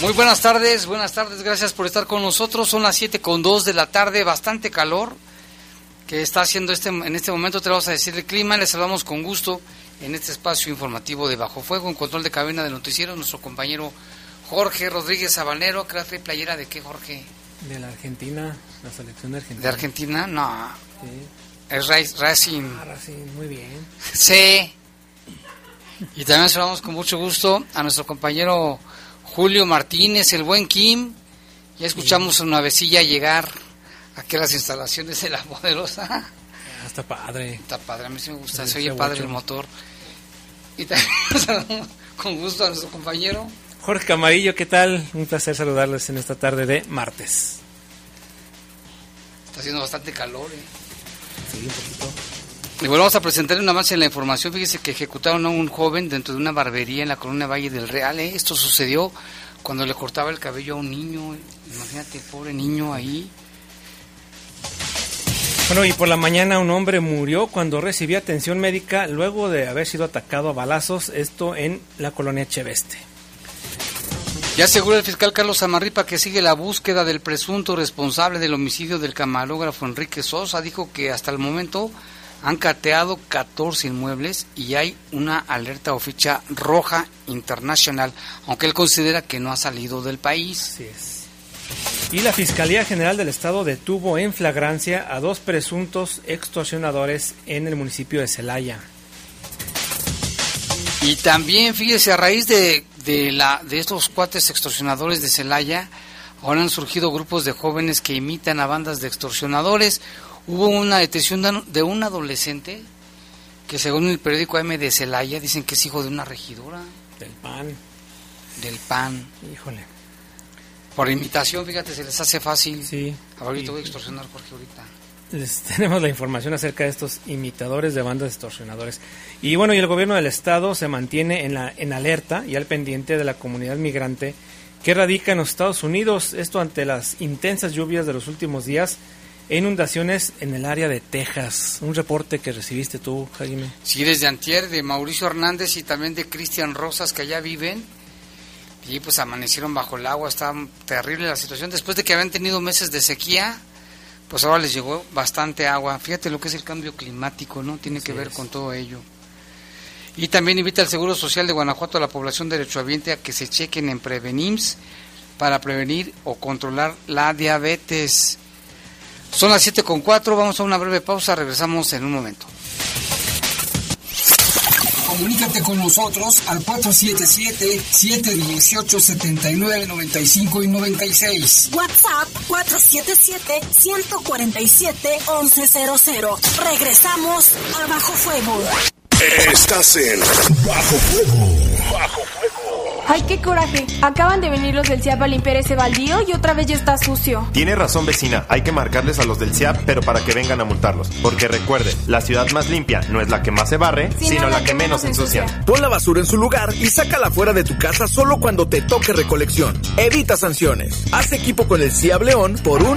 Muy buenas tardes, buenas tardes, gracias por estar con nosotros. Son las 7 con 2 de la tarde, bastante calor que está haciendo este, en este momento. Te vamos a decir el clima, les saludamos con gusto en este espacio informativo de Bajo Fuego, en control de cabina del noticiero, nuestro compañero Jorge Rodríguez Sabanero, trae playera de qué, Jorge? De la Argentina, la selección de Argentina. ¿De Argentina? No. Es Racing. Ah, Racing, muy bien. Sí. Y también saludamos con mucho gusto a nuestro compañero Julio Martínez, el buen Kim. Ya escuchamos una vecilla llegar aquí a las instalaciones de la poderosa. Ah, está padre. Está padre, a mí sí me gusta, se oye padre el motor. Y también saludamos con gusto a nuestro compañero. Jorge Camarillo, ¿qué tal? Un placer saludarles en esta tarde de martes. Está haciendo bastante calor, ¿eh? Sí, un poquito. Y volvemos a presentar una más en la información. Fíjese que ejecutaron a un joven dentro de una barbería en la colonia Valle del Real. ¿eh? Esto sucedió cuando le cortaba el cabello a un niño. Imagínate, el pobre niño ahí. Bueno, y por la mañana un hombre murió cuando recibía atención médica luego de haber sido atacado a balazos, esto en la colonia Cheveste. Ya asegura el fiscal Carlos Amarripa que sigue la búsqueda del presunto responsable del homicidio del camarógrafo Enrique Sosa. Dijo que hasta el momento han cateado 14 inmuebles y hay una alerta o ficha roja internacional, aunque él considera que no ha salido del país. Así es. Y la Fiscalía General del Estado detuvo en flagrancia a dos presuntos extorsionadores en el municipio de Celaya. Y también, fíjese, a raíz de, de, la, de estos cuates extorsionadores de Celaya, ahora han surgido grupos de jóvenes que imitan a bandas de extorsionadores. Hubo una detención de un adolescente que según el periódico AM de Celaya dicen que es hijo de una regidora. Del PAN. Del PAN. Híjole. Por imitación, fíjate, se les hace fácil. Sí. Ahorita voy a extorsionar, Jorge, ahorita. Les tenemos la información acerca de estos imitadores de bandas extorsionadores. Y bueno, y el gobierno del estado se mantiene en, la, en alerta y al pendiente de la comunidad migrante que radica en los Estados Unidos. Esto ante las intensas lluvias de los últimos días e inundaciones en el área de Texas. Un reporte que recibiste tú, Jaime. Sí, desde Antier, de Mauricio Hernández y también de Cristian Rosas, que allá viven. Y pues amanecieron bajo el agua, está terrible la situación. Después de que habían tenido meses de sequía, pues ahora les llegó bastante agua. Fíjate lo que es el cambio climático, ¿no? Tiene que ver es. con todo ello. Y también invita al Seguro Social de Guanajuato a la población derechohabiente a que se chequen en Prevenims para prevenir o controlar la diabetes. Son las 7 con 4, vamos a una breve pausa, regresamos en un momento. Comunícate con nosotros al 477-718-7995 y 96. WhatsApp 477-147-1100. Regresamos a Bajo Fuego. Estás en Bajo Fuego. Bajo Fuego. Ay, qué coraje. Acaban de venir los del CIAP a limpiar ese baldío y otra vez ya está sucio. Tiene razón vecina, hay que marcarles a los del CIAP, pero para que vengan a multarlos. Porque recuerde, la ciudad más limpia no es la que más se barre, sino, la, que, menos ensucia. Pon la basura en su lugar y sácala fuera de tu casa solo cuando te toque recolección. Evita sanciones. Haz equipo con el CIAP León por un...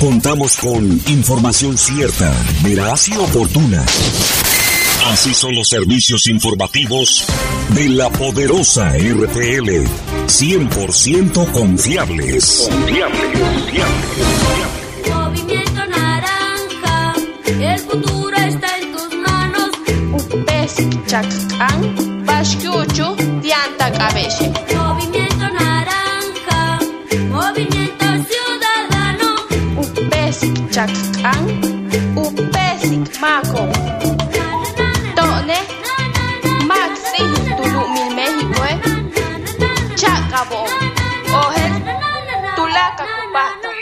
Contamos con información cierta, veraz y oportuna. Así son los servicios informativos de la poderosa RTL. 100% confiables. Confiables, confiables. Movimiento naranja, el futuro está en tus manos. Upes chacán, bashkuchu, dianta cabelle.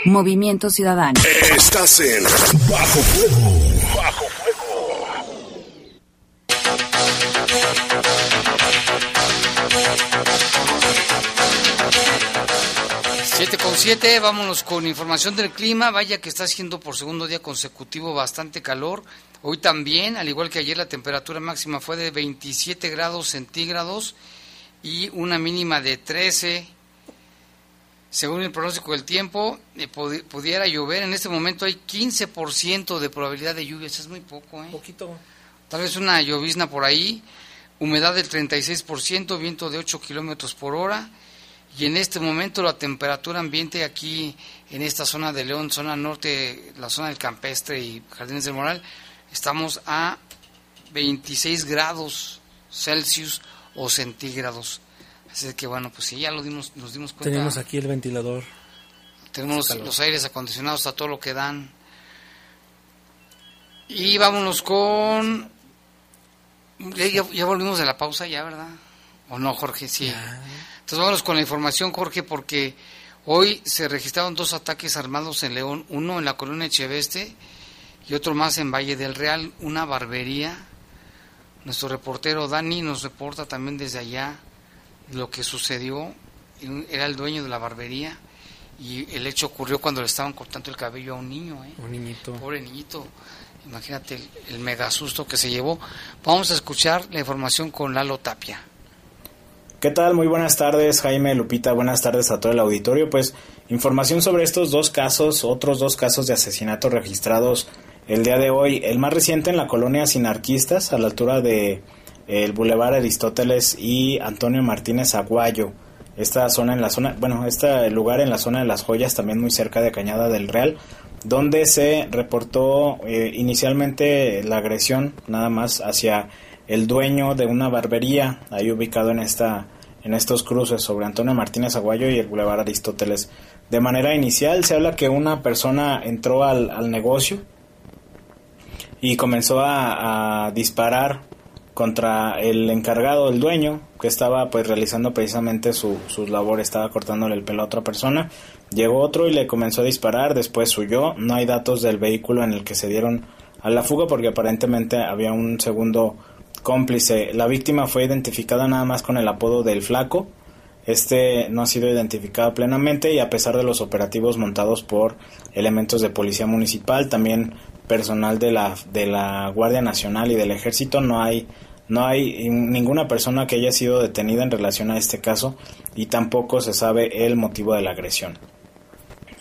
Movimiento Ciudadano. Estás en Bajo Fuego. Bajo Siete con siete, vámonos con información del clima. Vaya que está haciendo por segundo día consecutivo bastante calor. Hoy también, al igual que ayer, la temperatura máxima fue de 27 grados centígrados y una mínima de 13. Según el pronóstico del tiempo, eh, pudi- pudiera llover. En este momento hay 15% de probabilidad de lluvias. Es muy poco, ¿eh? Poquito. Tal vez una llovizna por ahí. Humedad del 36%, viento de 8 kilómetros por hora. Y en este momento la temperatura ambiente aquí en esta zona de León, zona norte, la zona del Campestre y Jardines del Moral, estamos a 26 grados Celsius o centígrados. Así que bueno, pues sí, ya lo dimos, nos dimos cuenta. Tenemos aquí el ventilador. Tenemos los, aires acondicionados a todo lo que dan. Y vámonos con... Ya, ya- ya volvimos de la pausa, ya, ¿verdad? ¿O no, Jorge? Sí. Entonces vámonos con la información, Jorge, porque hoy se registraron dos ataques armados en León, uno en la colonia Echeveste y otro más en Valle del Real, una barbería. Nuestro reportero Dani nos reporta también desde allá lo que sucedió. Era el dueño de la barbería y el hecho ocurrió cuando le estaban cortando el cabello a un niño, ¿eh? Un niñito. Pobre niñito. Imagínate el, el mega susto que se llevó. Vamos a escuchar la información con Lalo Tapia. ¿Qué tal? Muy buenas tardes, Jaime Lupita. Buenas tardes a todo el auditorio. Pues información sobre estos dos casos, otros dos casos de asesinato registrados el día de hoy. El más reciente en la colonia Sinarquistas, a la altura de el Boulevard Aristóteles y Antonio Martínez Aguayo. Esta zona en la zona, bueno, este lugar en la zona de las joyas, también muy cerca de Cañada del Real, donde se reportó eh, inicialmente la agresión nada más hacia el dueño de una barbería ahí ubicado en esta en estos cruces sobre Antonio Martínez Aguayo y el Boulevard Aristóteles. De manera inicial se habla que una persona entró al, al negocio y comenzó a, a disparar contra el encargado, el dueño, que estaba pues realizando precisamente su, su labor, estaba cortándole el pelo a otra persona. Llegó otro y le comenzó a disparar, después huyó. No hay datos del vehículo en el que se dieron a la fuga porque aparentemente había un segundo cómplice. La víctima fue identificada nada más con el apodo del flaco. Este no ha sido identificado plenamente y a pesar de los operativos montados por elementos de policía municipal, también personal de la, de la Guardia Nacional y del Ejército, no hay, no hay ninguna persona que haya sido detenida en relación a este caso y tampoco se sabe el motivo de la agresión.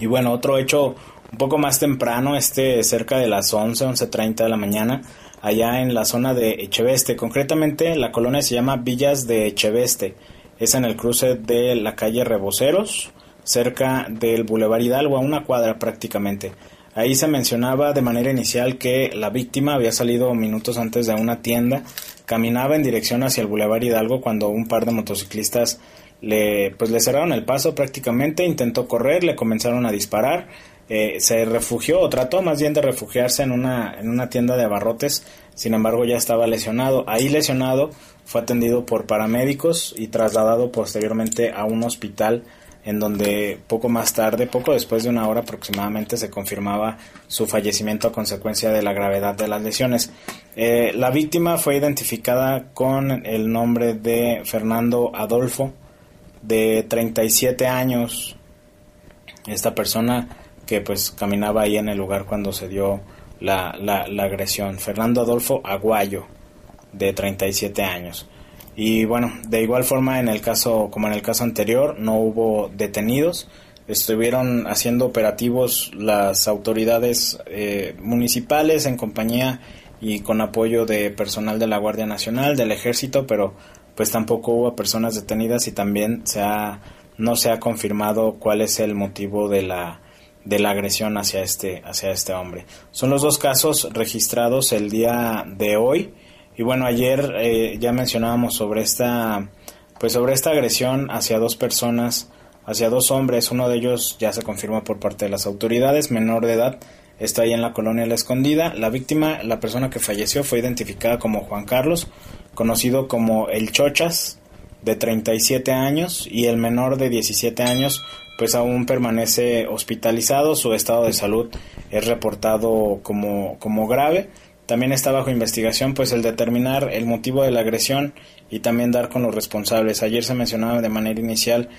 Y bueno, otro hecho un poco más temprano, este cerca de las 11, 11.30 de la mañana, allá en la zona de Echeveste. Concretamente, la colonia se llama Villas de Echeveste. Es en el cruce de la calle Reboceros, cerca del Boulevard Hidalgo, a una cuadra prácticamente. Ahí se mencionaba de manera inicial que la víctima había salido minutos antes de una tienda, caminaba en dirección hacia el Boulevard Hidalgo cuando un par de motociclistas le, pues le cerraron el paso prácticamente, intentó correr, le comenzaron a disparar, eh, se refugió o trató más bien de refugiarse en una, en una tienda de abarrotes, sin embargo ya estaba lesionado. Ahí lesionado fue atendido por paramédicos y trasladado posteriormente a un hospital en donde poco más tarde, poco después de una hora aproximadamente, se confirmaba su fallecimiento a consecuencia de la gravedad de las lesiones. Eh, la víctima fue identificada con el nombre de Fernando Adolfo, de 37 años. Esta persona que pues caminaba ahí en el lugar cuando se dio la, la, la agresión. Fernando Adolfo Aguayo, de 37 años. Y bueno, de igual forma en el caso, como en el caso anterior, no hubo detenidos. Estuvieron haciendo operativos las autoridades eh, municipales en compañía y con apoyo de personal de la Guardia Nacional, del Ejército, pero pues tampoco hubo personas detenidas y también se ha, no se ha confirmado cuál es el motivo de la, de la agresión hacia este, hacia este hombre. Son los dos casos registrados el día de hoy. Y bueno, ayer eh, ya mencionábamos sobre esta, pues sobre esta agresión hacia dos personas, hacia dos hombres. Uno de ellos ya se confirmó por parte de las autoridades, menor de edad, está ahí en la colonia La Escondida. La víctima, la persona que falleció, fue identificada como Juan Carlos, conocido como el Chochas, de 37 años, y el menor de 17 años, pues aún permanece hospitalizado. Su estado de salud es reportado como, como grave también está bajo investigación pues el determinar el motivo de la agresión y también dar con los responsables. Ayer se mencionaba de manera inicial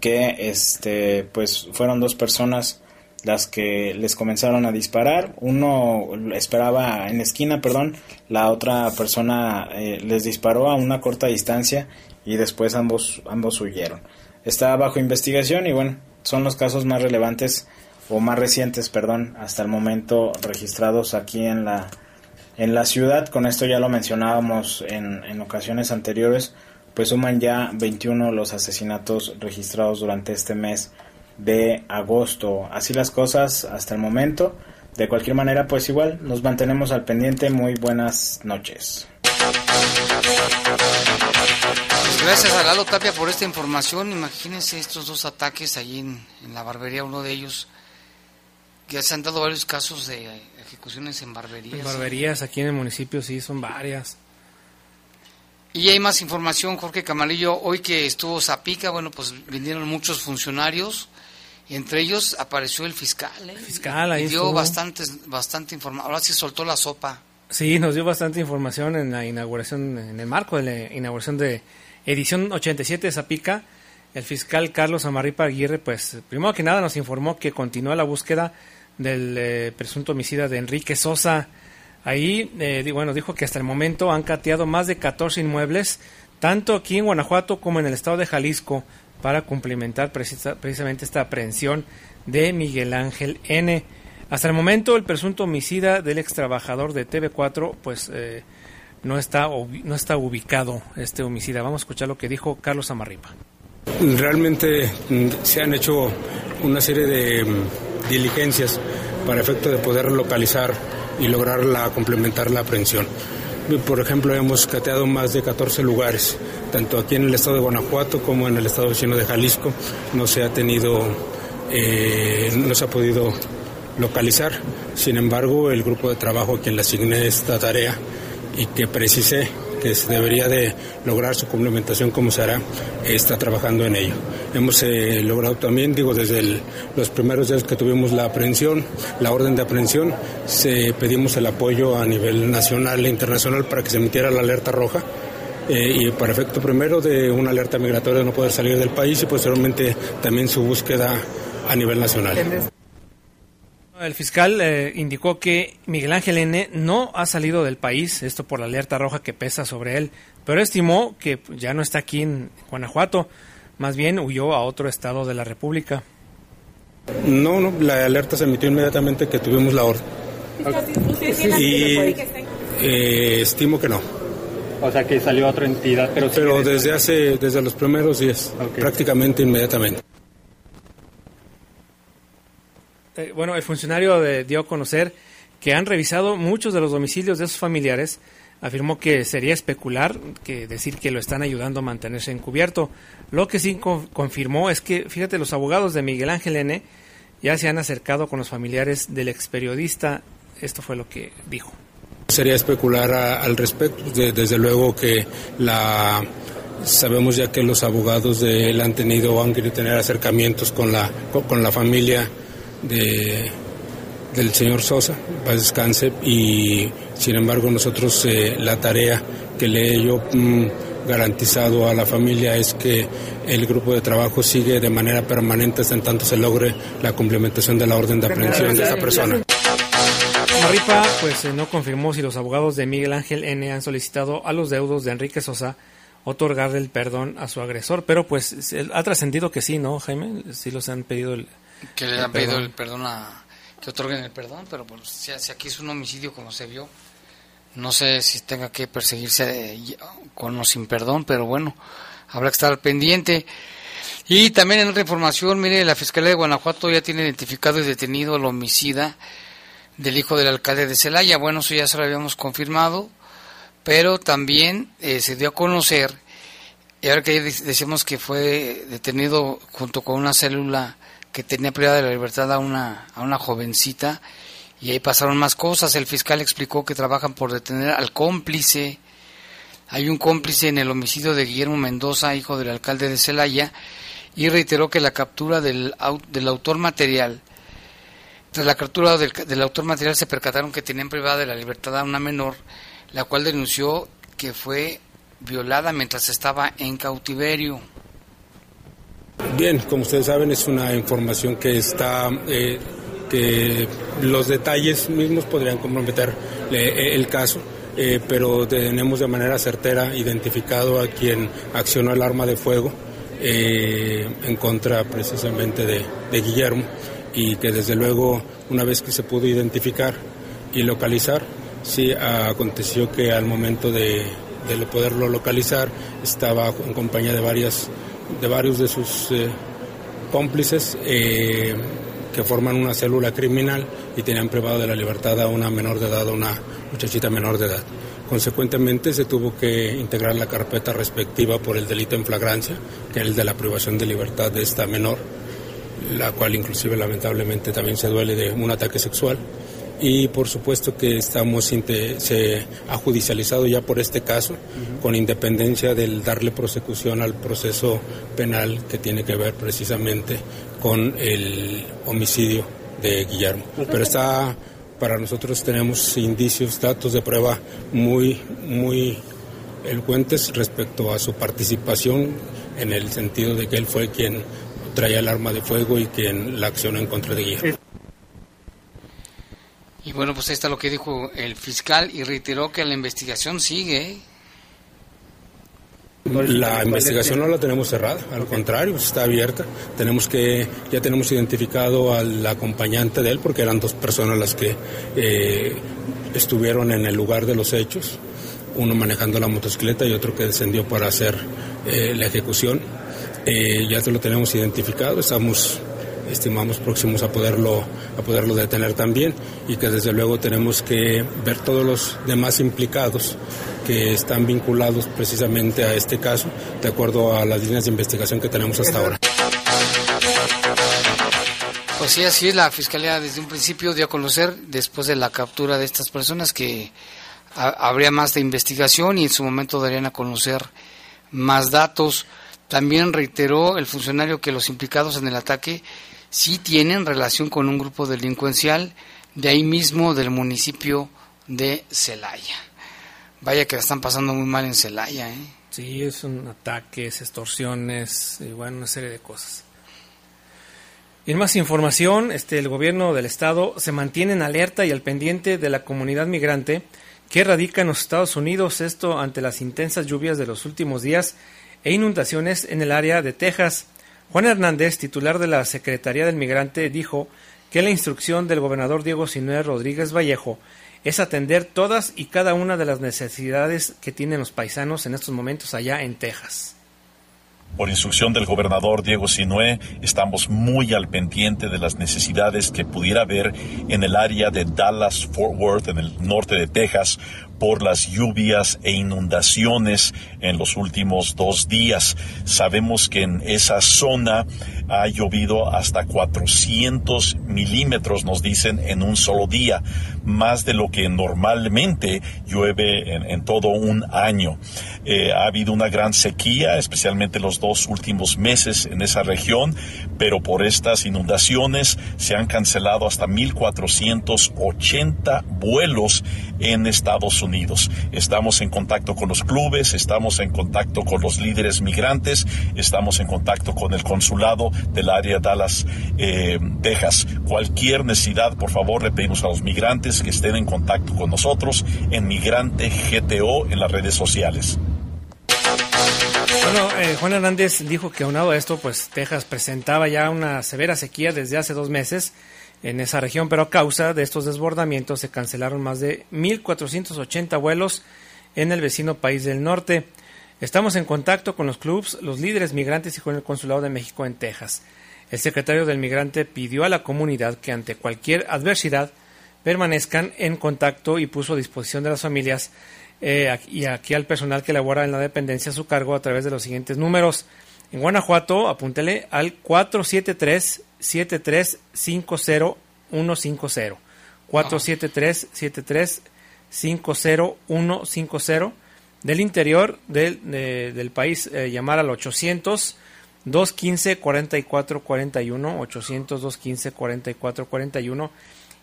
que este pues fueron dos personas las que les comenzaron a disparar. Uno esperaba en la esquina, perdón, la otra persona eh, les disparó a una corta distancia y después ambos ambos huyeron. Está bajo investigación y bueno, son los casos más relevantes o más recientes, perdón, hasta el momento registrados aquí en la en la ciudad, con esto ya lo mencionábamos en, en ocasiones anteriores, pues suman ya 21 los asesinatos registrados durante este mes de agosto. Así las cosas hasta el momento. De cualquier manera, pues igual nos mantenemos al pendiente. Muy buenas noches. Pues gracias a Lalo Tapia por esta información. Imagínense estos dos ataques allí en, en la barbería, uno de ellos. Ya se han dado varios casos de ejecuciones en barberías. En barberías, aquí en el municipio sí, son varias. Y hay más información, Jorge Camalillo. Hoy que estuvo Zapica, bueno, pues vinieron muchos funcionarios. Y entre ellos apareció el fiscal. ¿eh? fiscal, ahí y dio estuvo. bastante, bastante información. Ahora sí soltó la sopa. Sí, nos dio bastante información en la inauguración, en el marco de la inauguración de edición 87 de Zapica. El fiscal Carlos Amarripa Aguirre, pues, primero que nada nos informó que continúa la búsqueda del eh, presunto homicida de Enrique Sosa. Ahí, eh, bueno, dijo que hasta el momento han cateado más de 14 inmuebles, tanto aquí en Guanajuato como en el estado de Jalisco, para cumplimentar precisa, precisamente esta aprehensión de Miguel Ángel N. Hasta el momento, el presunto homicida del ex trabajador de TV4, pues eh, no, está, no está ubicado este homicida. Vamos a escuchar lo que dijo Carlos Amarripa. Realmente se han hecho una serie de diligencias para efecto de poder localizar y lograr la, complementar la aprehensión. Por ejemplo, hemos cateado más de 14 lugares, tanto aquí en el estado de Guanajuato como en el estado vecino de Jalisco. No se ha tenido, eh, no se ha podido localizar. Sin embargo, el grupo de trabajo a quien le asigné esta tarea y que precisé que se debería de lograr su complementación como se hará, está trabajando en ello. Hemos eh, logrado también, digo, desde los primeros días que tuvimos la aprehensión, la orden de aprehensión, se, pedimos el apoyo a nivel nacional e internacional para que se emitiera la alerta roja. Eh, y para efecto primero de una alerta migratoria de no poder salir del país y posteriormente también su búsqueda a nivel nacional. El fiscal eh, indicó que Miguel Ángel N. no ha salido del país, esto por la alerta roja que pesa sobre él, pero estimó que ya no está aquí en Guanajuato, más bien huyó a otro estado de la República. No, no, la alerta se emitió inmediatamente que tuvimos la orden. Y eh, estimo que no. O sea que salió a otra entidad, pero, pero desde hace, desde los primeros días, okay. prácticamente inmediatamente. Eh, bueno, el funcionario de, dio a conocer que han revisado muchos de los domicilios de sus familiares. Afirmó que sería especular que decir que lo están ayudando a mantenerse encubierto. Lo que sí con, confirmó es que, fíjate, los abogados de Miguel Ángel N. ya se han acercado con los familiares del ex periodista. Esto fue lo que dijo. Sería especular al respecto. De, desde luego que sabemos ya que los abogados de él han tenido han querido tener acercamientos con la con la familia de, del señor Sosa, paz descanse, y sin embargo nosotros eh, la tarea que le he yo mm, garantizado a la familia es que el grupo de trabajo sigue de manera permanente hasta en tanto se logre la complementación de la orden de aprehensión de esta persona. Maripa pues eh, no confirmó si los abogados de Miguel Ángel N han solicitado a los deudos de Enrique Sosa otorgarle el perdón a su agresor. Pero pues ha trascendido que sí, ¿no, Jaime? Sí los han pedido el. Que le han pedido el perdón a. que otorguen el perdón, pero bueno, si, si aquí es un homicidio como se vio, no sé si tenga que perseguirse con o sin perdón, pero bueno, habrá que estar pendiente. Y también en otra información, mire, la Fiscalía de Guanajuato ya tiene identificado y detenido al homicida del hijo del alcalde de Celaya. Bueno, eso ya se lo habíamos confirmado, pero también eh, se dio a conocer, y ahora que decimos que fue detenido junto con una célula que tenía privada de la libertad a una, a una jovencita, y ahí pasaron más cosas. El fiscal explicó que trabajan por detener al cómplice. Hay un cómplice en el homicidio de Guillermo Mendoza, hijo del alcalde de Celaya, y reiteró que la captura del, del autor material, tras la captura del, del, autor material se percataron que tenían privada de la libertad a una menor, la cual denunció que fue violada mientras estaba en cautiverio. Bien, como ustedes saben, es una información que está, eh, que los detalles mismos podrían comprometer eh, el caso. Eh, pero tenemos de manera certera identificado a quien accionó el arma de fuego eh, en contra precisamente de, Guillermo y que desde luego una vez que se pudo identificar y localizar, sí aconteció que al momento de, poderlo localizar estaba en compañía de varias de varios de sus eh, cómplices eh, que forman una célula criminal y tenían privado de la libertad a una menor de edad, a una muchachita menor de edad. Consecuentemente se tuvo que integrar la carpeta respectiva por el delito en flagrancia, que es el de la privación de libertad de esta menor, la cual inclusive lamentablemente también se duele de un ataque sexual. Y por supuesto que estamos se ha judicializado ya por este caso, con independencia del darle prosecución al proceso penal que tiene que ver precisamente con el homicidio de Guillermo. Pero está para nosotros tenemos indicios, datos de prueba muy, muy elocuentes respecto a su participación en el sentido de que él fue quien traía el arma de fuego y quien la accionó en contra de Guillermo. Y bueno, pues ahí está lo que dijo el fiscal y reiteró que la investigación sigue. La investigación no la tenemos cerrada, al contrario, está abierta. Tenemos que, ya tenemos identificado al acompañante de él, porque eran dos personas las que eh, estuvieron en el lugar de los hechos, uno manejando la motocicleta y otro que descendió para hacer eh, la ejecución. Eh, ya lo tenemos identificado, estamos estimamos próximos a poderlo, a poderlo detener también y que desde luego tenemos que ver todos los demás implicados que están vinculados precisamente a este caso, de acuerdo a las líneas de investigación que tenemos hasta ahora. Pues sí, así la Fiscalía desde un principio dio a conocer, después de la captura de estas personas, que habría más de investigación y en su momento darían a conocer más datos. También reiteró el funcionario que los implicados en el ataque sí tienen relación con un grupo delincuencial de ahí mismo del municipio de Celaya. Vaya que la están pasando muy mal en Celaya, ¿eh? Sí, es un ataques, extorsiones, y bueno, una serie de cosas. Y en más información, este, el gobierno del estado se mantiene en alerta y al pendiente de la comunidad migrante que radica en los Estados Unidos, esto ante las intensas lluvias de los últimos días e inundaciones en el área de Texas. Juan Hernández, titular de la Secretaría del Migrante, dijo que la instrucción del gobernador Diego Sinué Rodríguez Vallejo es atender todas y cada una de las necesidades que tienen los paisanos en estos momentos allá en Texas. Por instrucción del gobernador Diego Sinué, estamos muy al pendiente de las necesidades que pudiera haber en el área de Dallas-Fort Worth, en el norte de Texas, por las lluvias e inundaciones en los últimos dos días. Sabemos que en esa zona ha llovido hasta 400 milímetros, nos dicen, en un solo día, más de lo que normalmente llueve en, todo un año. Eh, ha habido una gran sequía, especialmente los dos últimos meses en esa región, pero por estas inundaciones se han cancelado hasta 1.480 vuelos en Estados Unidos. Estamos en contacto con los clubes, estamos en contacto con los líderes migrantes, estamos en contacto con el consulado del área Dallas, eh, Texas. Cualquier necesidad, por favor, le pedimos a los migrantes que estén en contacto con nosotros en Migrante GTO en las redes sociales. Bueno, eh, Juan Hernández dijo que aunado a esto, pues Texas presentaba ya una severa sequía desde hace dos meses en esa región, pero a causa de estos desbordamientos se cancelaron más de 1.480 vuelos en el vecino país del norte. Estamos en contacto con los clubes, los líderes migrantes y con el Consulado de México en Texas. El secretario del Migrante pidió a la comunidad que ante cualquier adversidad permanezcan en contacto y puso a disposición de las familias eh, y aquí al personal que labora en la dependencia a su cargo a través de los siguientes números. En Guanajuato, apúntele al 473-7350150. 473-7350150. Del interior del, de, del país, eh, llamar al 800 215 4441 800 215 4441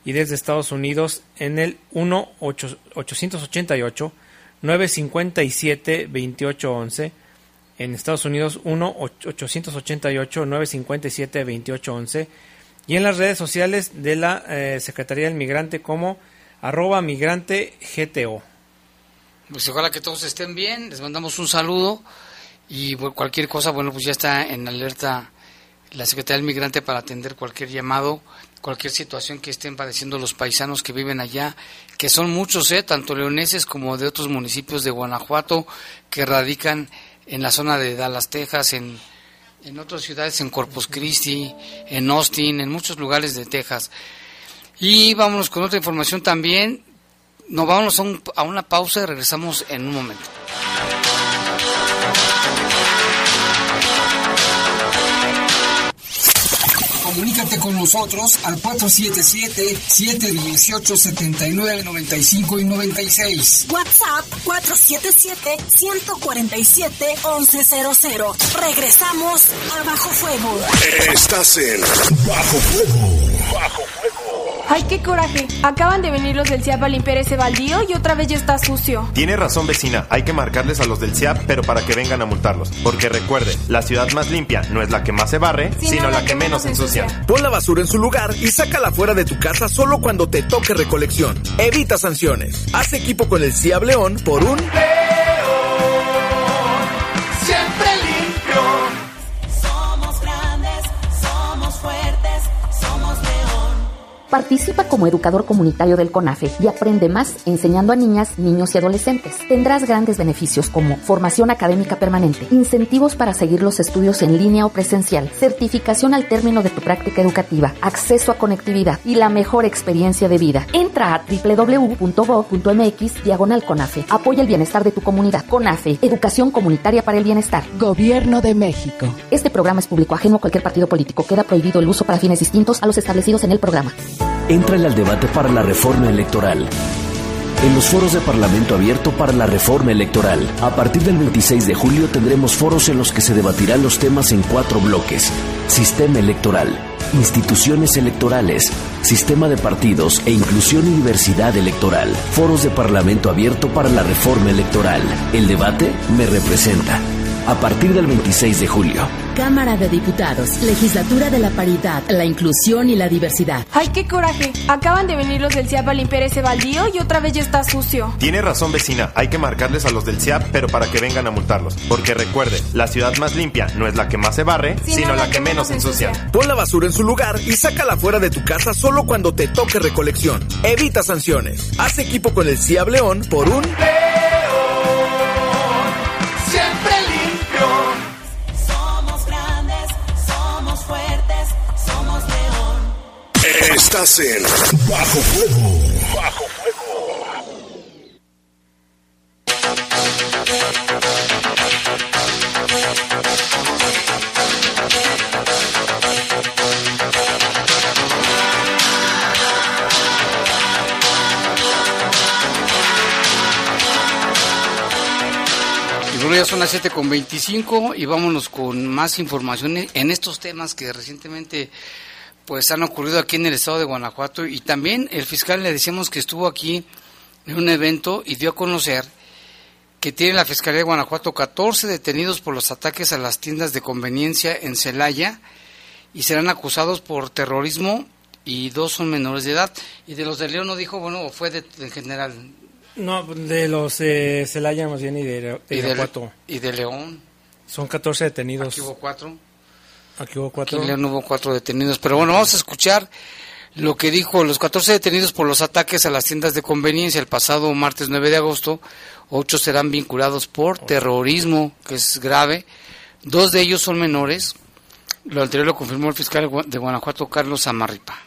y desde Estados Unidos en el 1 888 957 2811 en Estados Unidos 1 888 957 2811 y en las redes sociales de la eh, Secretaría del Migrante como arroba migrante GTO. Pues ojalá que todos estén bien, les mandamos un saludo y cualquier cosa, bueno, pues ya está en alerta la Secretaría del Migrante para atender cualquier llamado, cualquier situación que estén padeciendo los paisanos que viven allá, que son muchos, ¿eh? tanto leoneses como de otros municipios de Guanajuato, que radican en la zona de Dallas, Texas, en, en otras ciudades, en Corpus Christi, en Austin, en muchos lugares de Texas. Y vámonos con otra información también. Nos vamos a, a una pausa y regresamos en un momento. Comunícate con nosotros al 477-718-7995 y 96. WhatsApp 477-147-1100. Regresamos a Bajo Fuego. Estás en Bajo Fuego. Bajo Fuego. Ay, qué coraje. Acaban de venir los del CIAP a limpiar ese baldío y otra vez ya está sucio. Tiene razón, vecina. Hay que marcarles a los del CIAP, pero para que vengan a multarlos. Porque recuerde, la ciudad más limpia no es la que más se barre, sino, la, que, menos ensucia. Pon la basura en su lugar y sácala fuera de tu casa solo cuando te toque recolección. Evita sanciones. Haz equipo con el CIAP León por un... Participa como educador comunitario del CONAFE y aprende más enseñando a niñas, niños y adolescentes. Tendrás grandes beneficios como formación académica permanente, incentivos para seguir los estudios en línea o presencial, certificación al término de tu práctica educativa, acceso a conectividad y la mejor experiencia de vida. Entra a www.go.mx diagonal CONAFE. Apoya el bienestar de tu comunidad. CONAFE, Educación Comunitaria para el Bienestar. Gobierno de México. Este programa es público ajeno a cualquier partido político. Queda prohibido el uso para fines distintos a los establecidos en el programa. Entra al debate para la reforma electoral. En los foros de Parlamento abierto para la reforma electoral. A partir del 26 de julio tendremos foros en los que se debatirán los temas en cuatro bloques. Sistema electoral, instituciones electorales, sistema de partidos e inclusión y diversidad electoral. Foros de Parlamento abierto para la reforma electoral. El debate me representa. A partir del 26 de julio. Cámara de Diputados, Legislatura de la Paridad, la Inclusión y la Diversidad. Ay, qué coraje. Acaban de venir los del CIAP a limpiar ese baldío y otra vez ya está sucio. Tiene razón, vecina. Hay que marcarles a los del CIAP, pero para que vengan a multarlos. Porque recuerde, la ciudad más limpia no es la que más se barre, sino, la, que, menos ensucia. Pon la basura en su lugar y sácala fuera de tu casa solo cuando te toque recolección. Evita sanciones. Haz equipo con el CIAP León por un... Estás en Bajo Fuego. Bajo Fuego. Y bueno, ya son las 7 con 25 y vámonos con más información en estos temas que recientemente pues han ocurrido aquí en el estado de Guanajuato y también el fiscal le decíamos que estuvo aquí en un evento y dio a conocer que tiene la Fiscalía de Guanajuato 14 detenidos por los ataques a las tiendas de conveniencia en Celaya y serán acusados por terrorismo y dos son menores de edad. Y de los de León no dijo, bueno, fue de, en general. No, de los eh, Celaya más bien y de, de Y de, y de León. Son 14 detenidos. Aquí hubo cuatro. Aquí hubo cuatro. Aquí en León hubo cuatro detenidos. Pero bueno, vamos a escuchar lo que dijo los 14 detenidos por los ataques a las tiendas de conveniencia el pasado martes 9 de agosto. Ocho serán vinculados por terrorismo, que es grave. Dos de ellos son menores. Lo anterior lo confirmó el fiscal de Guanajuato, Carlos Amarripa.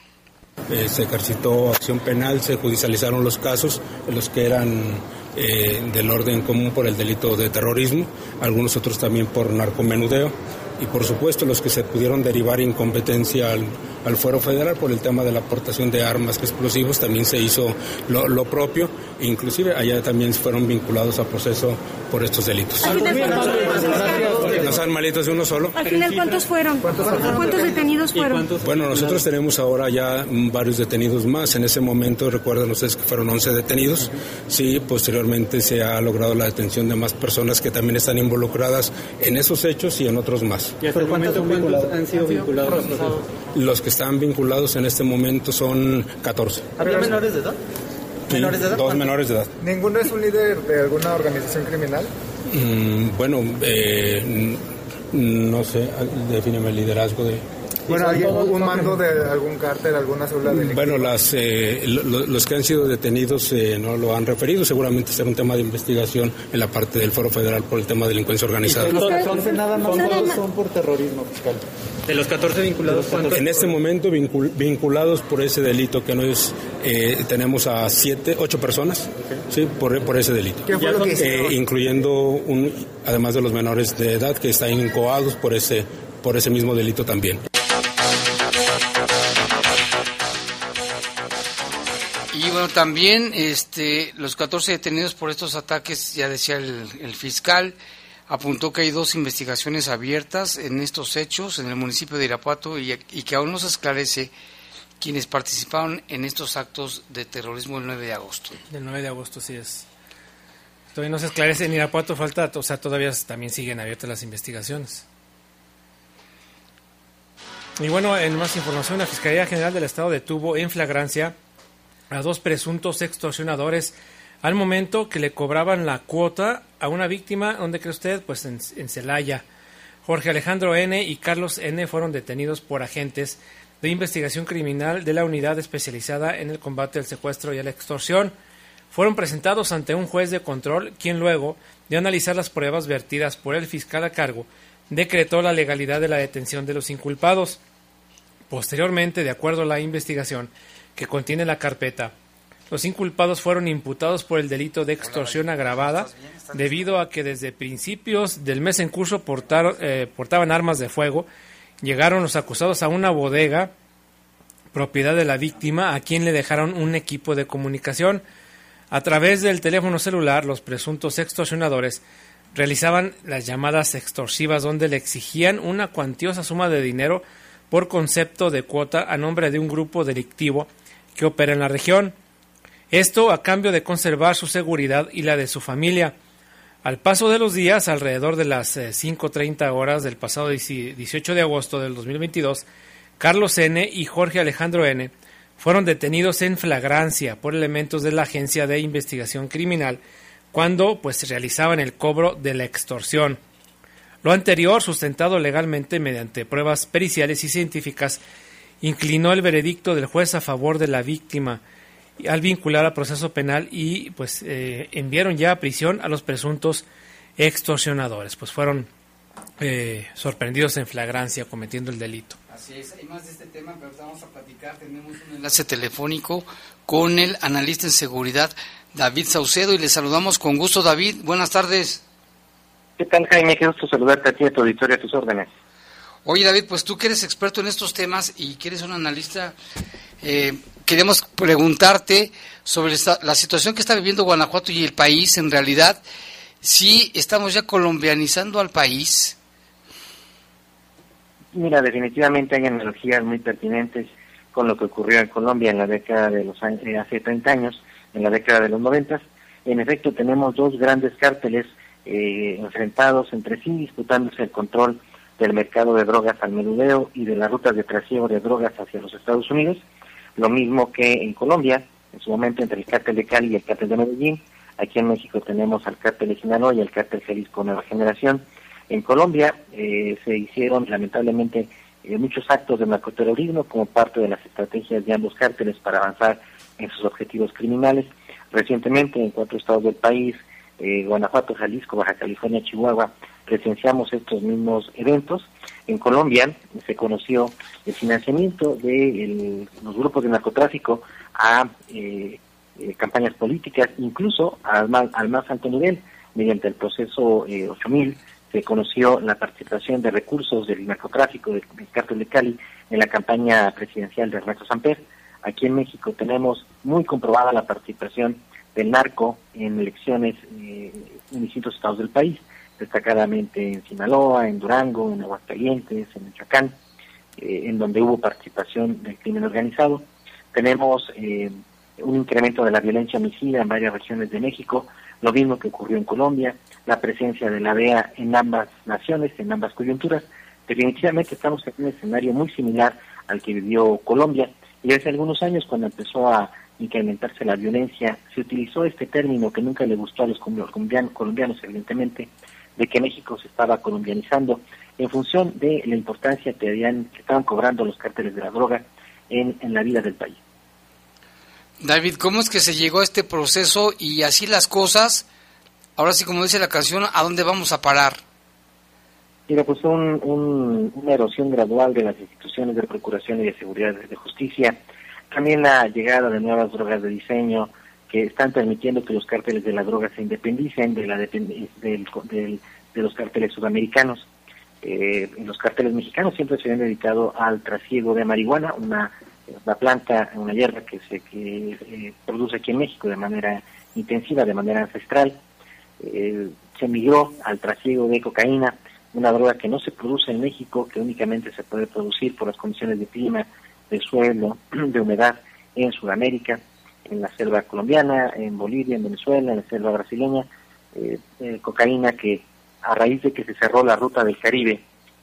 Eh, se ejercitó acción penal, se judicializaron los casos, los que eran eh, del orden común por el delito de terrorismo, algunos otros también por narcomenudeo y por supuesto los que se pudieron derivar incompetencia al, al fuero federal por el tema de la aportación de armas explosivos también se hizo lo, lo propio. E inclusive allá también fueron vinculados a proceso por estos delitos. ¿No malitos de uno solo? Al final, ¿cuántos fueron? ¿Cuántos detenidos fueron? Bueno, nosotros tenemos ahora ya varios detenidos más. En ese momento, recuerden ustedes que fueron 11 detenidos. Sí, posteriormente se ha logrado la detención de más personas que también están involucradas en esos hechos y en otros más. ¿Y hasta el momento cuántos han sido vinculados? Los que están vinculados en este momento son 14. ¿Había menores de edad? Sí, ¿Menores de edad? Dos menores de edad. ¿Ninguno es un líder de alguna organización criminal? Mm, bueno, eh, n- no sé, defíneme el liderazgo de... Bueno, ¿alguien- ¿un mando de algún cártel, alguna célula delictiva? Bueno, las, eh, lo- lo- los que han sido detenidos eh, no lo han referido. Seguramente será un tema de investigación en la parte del Foro Federal por el tema de delincuencia organizada. Entonces, nada más son por terrorismo fiscal. De los 14 vinculados, ¿cuántos? En este momento vincul- vinculados por ese delito que no es, eh, tenemos a siete, ocho personas, sí, por, por ese delito. ¿Qué fue lo que? Eh, incluyendo un, además de los menores de edad que están incoados por ese, por ese mismo delito también. Y bueno, también este, los 14 detenidos por estos ataques, ya decía el, el fiscal, apuntó que hay dos investigaciones abiertas en estos hechos en el municipio de Irapuato y, que aún no se esclarece quienes participaron en estos actos de terrorismo el 9 de agosto. Del 9 de agosto, sí es. Todavía no se esclarece en Irapuato, falta, o sea, todavía también siguen abiertas las investigaciones. Y bueno, en más información, la Fiscalía General del Estado detuvo en flagrancia a dos presuntos extorsionadores al momento que le cobraban la cuota a una víctima, ¿dónde cree usted? Pues en, Celaya. Jorge Alejandro N. y Carlos N. fueron detenidos por agentes de investigación criminal de la unidad especializada en el combate al secuestro y a la extorsión. Fueron presentados ante un juez de control, quien luego de analizar las pruebas vertidas por el fiscal a cargo, decretó la legalidad de la detención de los inculpados. Posteriormente, de acuerdo a la investigación que contiene la carpeta, los inculpados fueron imputados por el delito de extorsión agravada debido a que desde principios del mes en curso portaron, eh, portaban armas de fuego. Llegaron los acusados a una bodega propiedad de la víctima a quien le dejaron un equipo de comunicación. A través del teléfono celular, los presuntos extorsionadores realizaban las llamadas extorsivas donde le exigían una cuantiosa suma de dinero por concepto de cuota a nombre de un grupo delictivo que opera en la región. Esto a cambio de conservar su seguridad y la de su familia. Al paso de los días, alrededor de las eh, 5.30 horas del pasado 18 de agosto del 2022, Carlos N. y Jorge Alejandro N. fueron detenidos en flagrancia por elementos de la Agencia de Investigación Criminal cuando pues realizaban el cobro de la extorsión. Lo anterior, sustentado legalmente mediante pruebas periciales y científicas, inclinó el veredicto del juez a favor de la víctima al vincular a proceso penal y pues eh, enviaron ya a prisión a los presuntos extorsionadores, pues fueron eh, sorprendidos en flagrancia cometiendo el delito. Así es, hay más de este tema, pero vamos a platicar. Tenemos un enlace telefónico con el analista en seguridad David Saucedo y le saludamos con gusto. David, buenas tardes. ¿Qué tal, Jaime? Qué gusto saludarte a ti a tu auditorio a tus órdenes. Oye, David, pues tú que eres experto en estos temas y que eres un analista, eh, queremos preguntarte sobre la situación que está viviendo Guanajuato y el país en realidad. Si estamos ya colombianizando al país. Mira, definitivamente hay analogías muy pertinentes con lo que ocurrió en Colombia en la década de los años, eh, hace 30 años, en la década de los 90. En efecto, tenemos dos grandes cárteles eh, enfrentados entre sí, disputándose el control del mercado de drogas al menudeo y de las rutas de trasiego de drogas hacia los Estados Unidos. Lo mismo que en Colombia, en su momento entre el cártel de Cali y el cártel de Medellín. Aquí en México tenemos al cártel de Sinaloa y el cártel Jalisco Nueva Generación. En Colombia eh, se hicieron lamentablemente eh, muchos actos de narcoterrorismo como parte de las estrategias de ambos cárteles para avanzar en sus objetivos criminales. Recientemente en cuatro estados del país, eh, Guanajuato, Jalisco, Baja California, Chihuahua, presenciamos estos mismos eventos. En Colombia se conoció el financiamiento de los grupos de narcotráfico a eh, eh, campañas políticas, incluso al al más alto nivel, mediante el proceso 8000 se conoció la participación de recursos del narcotráfico del, cártel de Cali en la campaña presidencial de Ernesto Samper. Aquí en México tenemos muy comprobada la participación del narco en elecciones eh, en distintos estados del país, destacadamente en Sinaloa, en Durango, en Aguascalientes, en Michoacán, eh, en donde hubo participación del crimen organizado. Tenemos eh, un incremento de la violencia homicida en varias regiones de México, lo mismo que ocurrió en Colombia, la presencia de la DEA en ambas naciones, en ambas coyunturas. Definitivamente estamos en un escenario muy similar al que vivió Colombia y hace algunos años cuando empezó a incrementarse la violencia, se utilizó este término que nunca le gustó a los colombianos, colombianos evidentemente, de que México se estaba colombianizando en función de la importancia que, habían, que estaban cobrando los cárteles de la droga en, en la vida del país. David, ¿cómo es que se llegó a este proceso y así las cosas? Ahora sí, como dice la canción, ¿a dónde vamos a parar? Mira, pues un, una erosión gradual de las instituciones de procuración y de seguridad de justicia, también la llegada de nuevas drogas de diseño que están permitiendo que los cárteles de la droga se independicen de, la del, de los cárteles sudamericanos. Eh, los cárteles mexicanos siempre se han dedicado al trasiego de marihuana, una la planta, una hierba que se que, eh, produce aquí en México de manera intensiva, de manera ancestral. Eh, se migró al trasiego de cocaína, una droga que no se produce en México, que únicamente se puede producir por las condiciones de clima, de suelo, de humedad en Sudamérica, en la selva colombiana, en Bolivia, en Venezuela, en la selva brasileña. Eh, cocaína que a raíz de que se cerró la ruta del Caribe,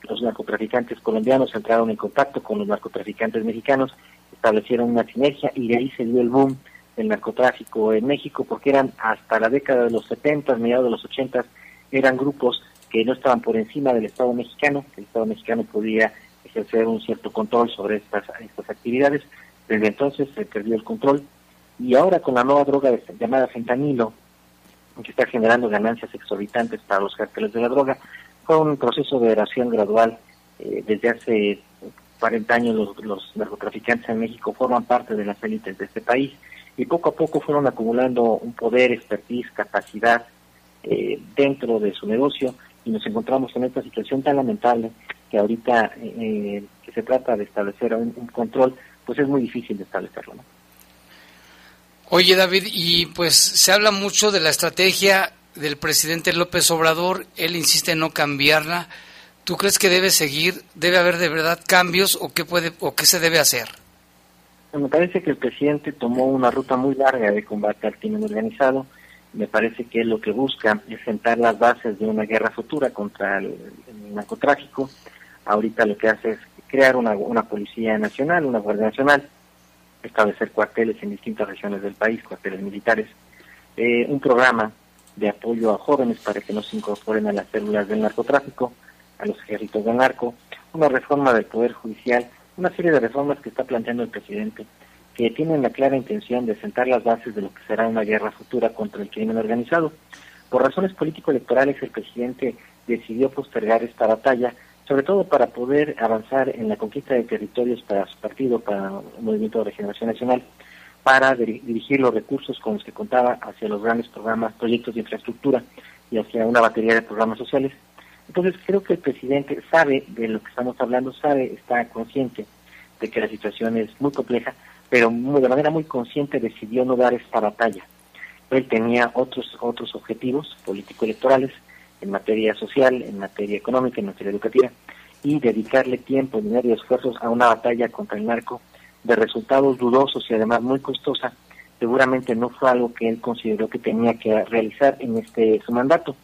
los narcotraficantes colombianos entraron en contacto con los narcotraficantes mexicanos establecieron una sinergia y de ahí se dio el boom del narcotráfico en México porque eran hasta la década de los 70, mediados de los 80, eran grupos que no estaban por encima del Estado mexicano, el Estado mexicano podía ejercer un cierto control sobre estas, estas actividades, desde entonces se perdió el control y ahora con la nueva droga llamada fentanilo, que está generando ganancias exorbitantes para los carteles de la droga, fue un proceso de eración gradual eh, desde hace 40 años los, narcotraficantes en México forman parte de las élites de este país y poco a poco fueron acumulando un poder, expertise, capacidad eh, dentro de su negocio y nos encontramos en esta situación tan lamentable que ahorita eh, que se trata de establecer un, control, pues es muy difícil de establecerlo. Oye David, y pues se habla mucho de la estrategia del presidente López Obrador, él insiste en no cambiarla. ¿Tú crees que debe seguir, debe haber de verdad cambios o qué puede o qué se debe hacer? Me parece que el presidente tomó una ruta muy larga de combate al crimen organizado. Me parece que lo que busca es sentar las bases de una guerra futura contra el, narcotráfico. Ahorita lo que hace es crear una, una policía nacional, una guardia nacional, establecer cuarteles en distintas regiones del país, cuarteles militares, eh, un programa de apoyo a jóvenes para que no se incorporen a las células del narcotráfico, a los ejércitos del narco, una reforma del Poder Judicial, una serie de reformas que está planteando el presidente, que tienen la clara intención de sentar las bases de lo que será una guerra futura contra el crimen organizado. Por razones político-electorales, el presidente decidió postergar esta batalla, sobre todo para poder avanzar en la conquista de territorios para su partido, para el Movimiento de Regeneración Nacional, para dirigir los recursos con los que contaba hacia los grandes programas, proyectos de infraestructura y hacia una batería de programas sociales entonces creo que el presidente sabe de lo que estamos hablando, sabe, está consciente de que la situación es muy compleja, pero de manera muy consciente decidió no dar esta batalla. Él tenía otros otros objetivos político-electorales en materia social, en materia económica, en materia educativa, y dedicarle tiempo, dinero y esfuerzos a una batalla contra el narco de resultados dudosos y además muy costosa, seguramente no fue algo que él consideró que tenía que realizar en este su mandato.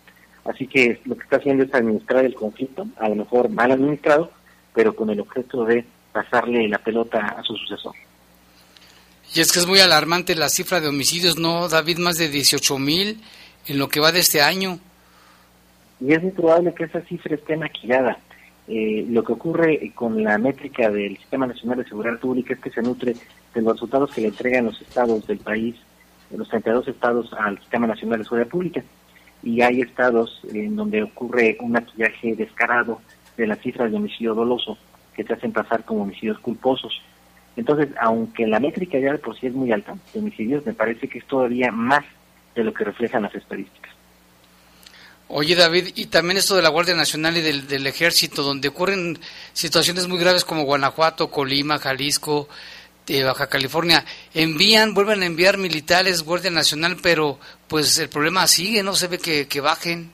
Así que lo que está haciendo es administrar el conflicto, a lo mejor mal administrado, pero con el objeto de pasarle la pelota a su sucesor. Y es que es muy alarmante la cifra de homicidios, ¿no, David? Más de 18 mil en lo que va de este año. Y es muy probable que esa cifra esté maquillada. Eh, lo que ocurre con la métrica del Sistema Nacional de Seguridad Pública es que se nutre de los resultados que le entregan los estados del país, los 32 estados al Sistema Nacional de Seguridad Pública. Y hay estados en donde ocurre un maquillaje descarado de las cifras de homicidio doloso que te hacen pasar como homicidios culposos. Entonces, aunque la métrica ya de por sí es muy alta de homicidios, me parece que es todavía más de lo que reflejan las estadísticas. Oye David, y también esto de la Guardia Nacional y del, del Ejército, donde ocurren situaciones muy graves como Guanajuato, Colima, Jalisco, de Baja California, envían, vuelven a enviar militares, Guardia Nacional, pero pues el problema sigue, no se ve que, que bajen.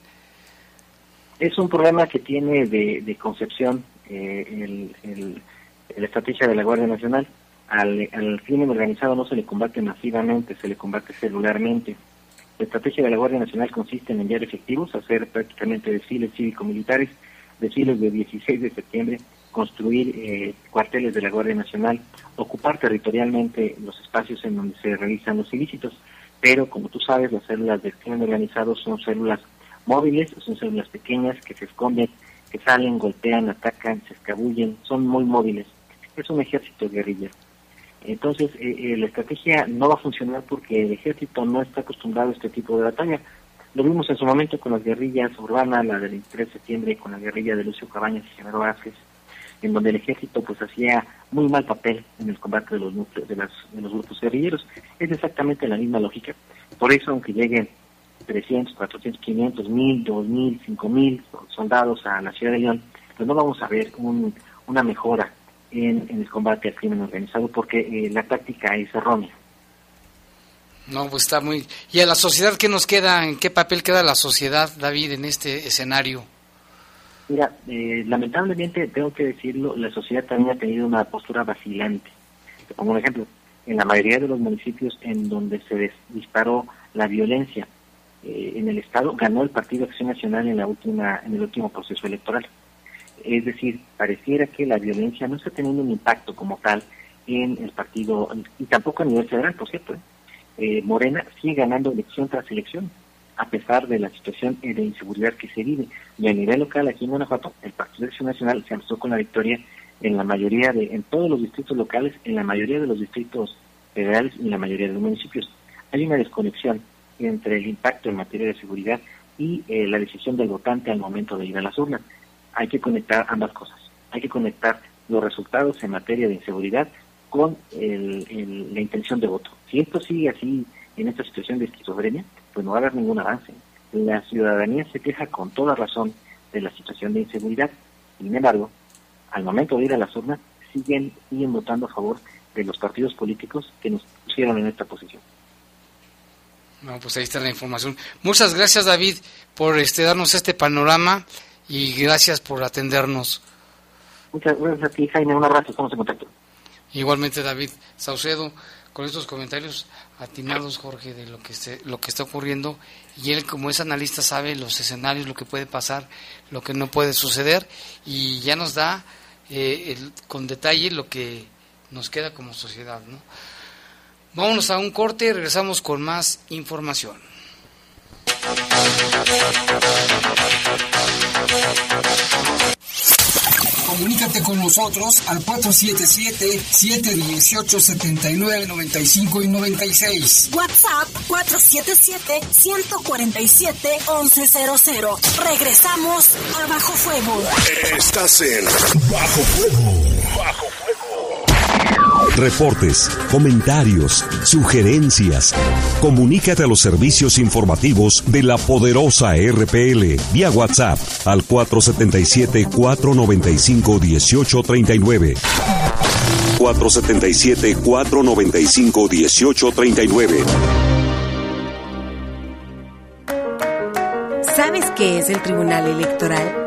Es un problema que tiene de, de concepción eh, el, estrategia de la Guardia Nacional. Al, al crimen organizado no se le combate masivamente, se le combate celularmente. La estrategia de la Guardia Nacional consiste en enviar efectivos, hacer prácticamente desfiles cívico-militares, desfiles de 16 de septiembre, construir eh, cuarteles de la Guardia Nacional, ocupar territorialmente los espacios en donde se realizan los ilícitos. Pero, como tú sabes, las células del crimen organizado son células móviles, son células pequeñas que se esconden, que salen, golpean, atacan, se escabullen, son muy móviles. Es un ejército guerrilla. Entonces, eh, eh, la estrategia no va a funcionar porque el ejército no está acostumbrado a este tipo de batalla. Lo vimos en su momento con las guerrillas urbanas, la del 23 de septiembre, con la guerrilla de Lucio Cabañas y Genaro Vázquez, en donde el ejército pues hacía muy mal papel en el combate de los núcleos, de, las, de los grupos guerrilleros. Es exactamente la misma lógica. Por eso, aunque lleguen 300, 400, 500, 1000, 2000, 5000 soldados a la ciudad de León, pues no vamos a ver un, una mejora en, en, el combate al crimen organizado porque eh, la táctica es errónea. No, pues está muy... ¿Y a la sociedad qué nos queda? ¿En qué papel queda la sociedad, David, en este escenario? Mira, eh, lamentablemente, tengo que decirlo, la sociedad también ha tenido una postura vacilante. Te pongo un ejemplo. En la mayoría de los municipios en donde se disparó la violencia eh, en el Estado, ganó el Partido Acción Nacional en, la última, en el último proceso electoral. Es decir, pareciera que la violencia no está teniendo un impacto como tal en el partido, y tampoco a nivel federal, por cierto. Eh, Morena sigue ganando elección tras elección, a pesar de la situación de inseguridad que se vive. Y a nivel local, aquí en Guanajuato, el Partido de Nacional se alzó con la victoria en la mayoría de, en todos los distritos locales, en la mayoría de los distritos federales y en la mayoría de los municipios. Hay una desconexión entre el impacto en materia de seguridad y eh, la decisión del votante al momento de ir a las urnas hay que conectar ambas cosas. Hay que conectar los resultados en materia de inseguridad con el, la intención de voto. Si esto sigue así en esta situación de esquizofrenia, pues no va a haber ningún avance. La ciudadanía se queja con toda razón de la situación de inseguridad. Sin embargo, al momento de ir a las urnas, siguen, siguen votando a favor de los partidos políticos que nos pusieron en esta posición. No, pues ahí está la información. Muchas gracias, David, por este darnos este panorama y gracias por atendernos. Muchas gracias a ti, Jaime. Un abrazo, estamos en contacto. Igualmente, David Saucedo, con estos comentarios atinados, Jorge, de lo que, se, lo que está ocurriendo. Y él, como es analista, sabe los escenarios, lo que puede pasar, lo que no puede suceder, y ya nos da eh, el, con detalle lo que nos queda como sociedad. ¿no? Vámonos a un corte y regresamos con más información. Comunícate con nosotros al 477-718-7995 y 96. WhatsApp 477-147-1100. Regresamos a Bajo Fuego. Estás en Bajo Fuego. Bajo Fuego. Reportes, comentarios, sugerencias. Comunícate a los servicios informativos de la poderosa RPL vía WhatsApp al 477-495-1839. 477-495-1839. ¿Sabes qué es el Tribunal Electoral?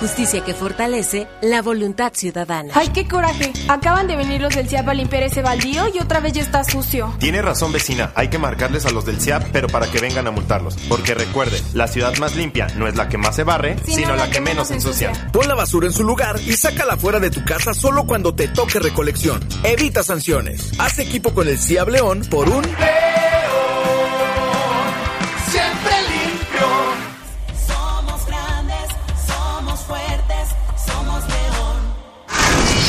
Justicia que fortalece la voluntad ciudadana. ¡Ay, qué coraje! Acaban de venir los del CIAP a limpiar ese baldío y otra vez ya está sucio. Tiene razón, vecina. Hay que marcarles a los del CIAP, pero para que vengan a multarlos. Porque recuerde, la ciudad más limpia no es la que más se barre, sino, la, que, menos ensucia. Pon la basura en su lugar y sácala fuera de tu casa solo cuando te toque recolección. Evita sanciones. Haz equipo con el CIAP León por un...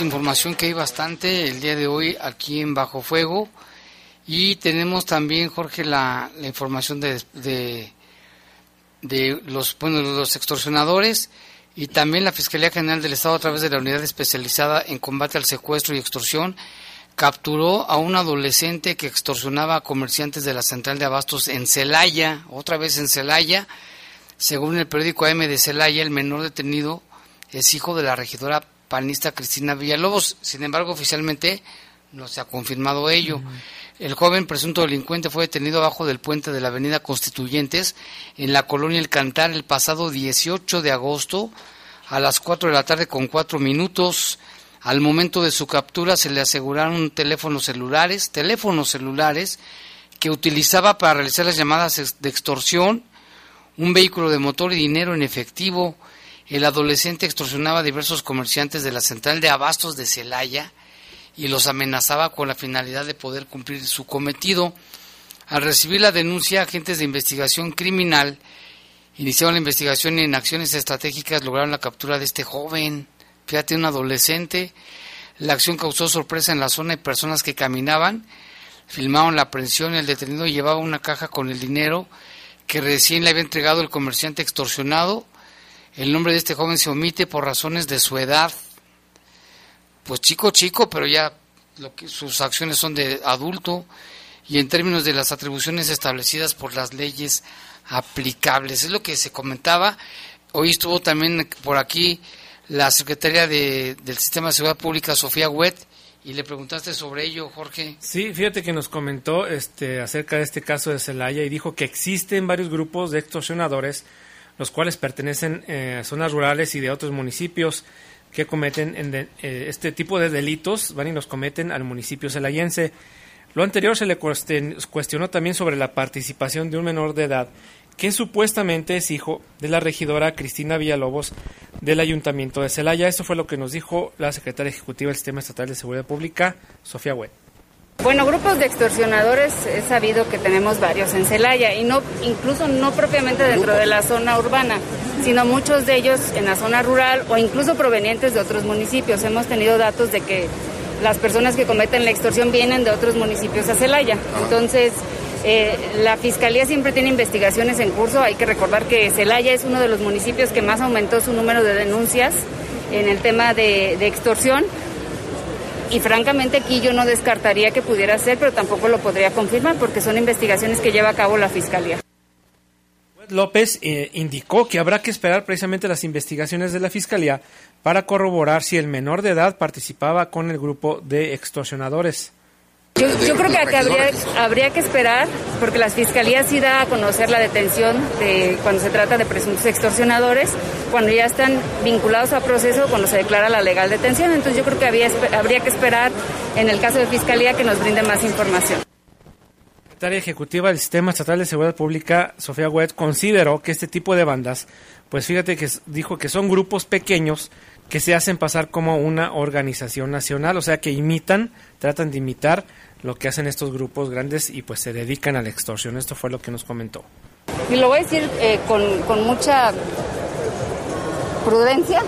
Información que hay bastante el día de hoy aquí en Bajo Fuego. Y tenemos también, Jorge, la, la información de, de, de los, bueno, los extorsionadores y también la Fiscalía General del Estado a través de la Unidad Especializada en Combate al Secuestro y Extorsión capturó a un adolescente que extorsionaba a comerciantes de la central de abastos en Celaya, otra vez en Celaya. Según el periódico AM de Celaya, el menor detenido es hijo de la regidora panista Cristina Villalobos. Sin embargo, oficialmente no se ha confirmado ello. El joven presunto delincuente fue detenido abajo del puente de la avenida Constituyentes en la colonia El Cantar el pasado 18 de agosto a las 4 de la tarde con 4 minutos. Al momento de su captura se le aseguraron teléfonos celulares, teléfonos celulares que utilizaba para realizar las llamadas de extorsión, un vehículo de motor y dinero en efectivo. El adolescente extorsionaba a diversos comerciantes de la central de abastos de Celaya y los amenazaba con la finalidad de poder cumplir su cometido. Al recibir la denuncia, agentes de investigación criminal iniciaron la investigación y en acciones estratégicas lograron la captura de este joven. Fíjate, un adolescente. La acción causó sorpresa en la zona y personas que caminaban filmaron la aprehensión. El detenido llevaba una caja con el dinero que recién le había entregado el comerciante extorsionado. El nombre de este joven se omite por razones de su edad. Pues chico, chico, pero ya lo que, sus acciones son de adulto y en términos de las atribuciones establecidas por las leyes aplicables. Es lo que se comentaba. Hoy estuvo también por aquí la secretaria de, del Sistema de Seguridad Pública, Sofía Huet, y le preguntaste sobre ello, Jorge. Sí, fíjate que nos comentó este, acerca de este caso de Celaya y dijo que existen varios grupos de extorsionadores, los cuales pertenecen eh, a zonas rurales y de otros municipios que cometen en de, eh, este tipo de delitos, van y los cometen al municipio celayense. Lo anterior se le cuestionó también sobre la participación de un menor de edad que supuestamente es hijo de la regidora Cristina Villalobos del Ayuntamiento de Celaya. Eso fue lo que nos dijo la secretaria ejecutiva del Sistema Estatal de Seguridad Pública, Sofía Huet. Bueno, grupos de extorsionadores he sabido que tenemos varios en Celaya y no incluso no propiamente dentro de la zona urbana, sino muchos de ellos en la zona rural o incluso provenientes de otros municipios. Hemos tenido datos de que las personas que cometen la extorsión vienen de otros municipios a Celaya. Entonces, eh, la Fiscalía siempre tiene investigaciones en curso. Hay que recordar que Celaya es uno de los municipios que más aumentó su número de denuncias en el tema de, de extorsión. Y francamente aquí yo no descartaría que pudiera ser, pero tampoco lo podría confirmar porque son investigaciones que lleva a cabo la Fiscalía. López eh, indicó que habrá que esperar precisamente las investigaciones de la Fiscalía para corroborar si el menor de edad participaba con el grupo de extorsionadores. Yo, yo creo que, habría, habría, que esperar, porque la Fiscalía sí da a conocer la detención de cuando se trata de presuntos extorsionadores, cuando ya están vinculados a proceso, cuando se declara la legal detención. Entonces yo creo que había, habría que esperar, en el caso de Fiscalía, que nos brinde más información. La secretaria ejecutiva del Sistema Estatal de Seguridad Pública, Sofía Huet, consideró que este tipo de bandas, pues fíjate que dijo que son grupos pequeños que se hacen pasar como una organización nacional, o sea que imitan, tratan de imitar lo que hacen estos grupos grandes y pues se dedican a la extorsión. Esto fue lo que nos comentó. Y lo voy a decir eh, con, con, mucha prudencia,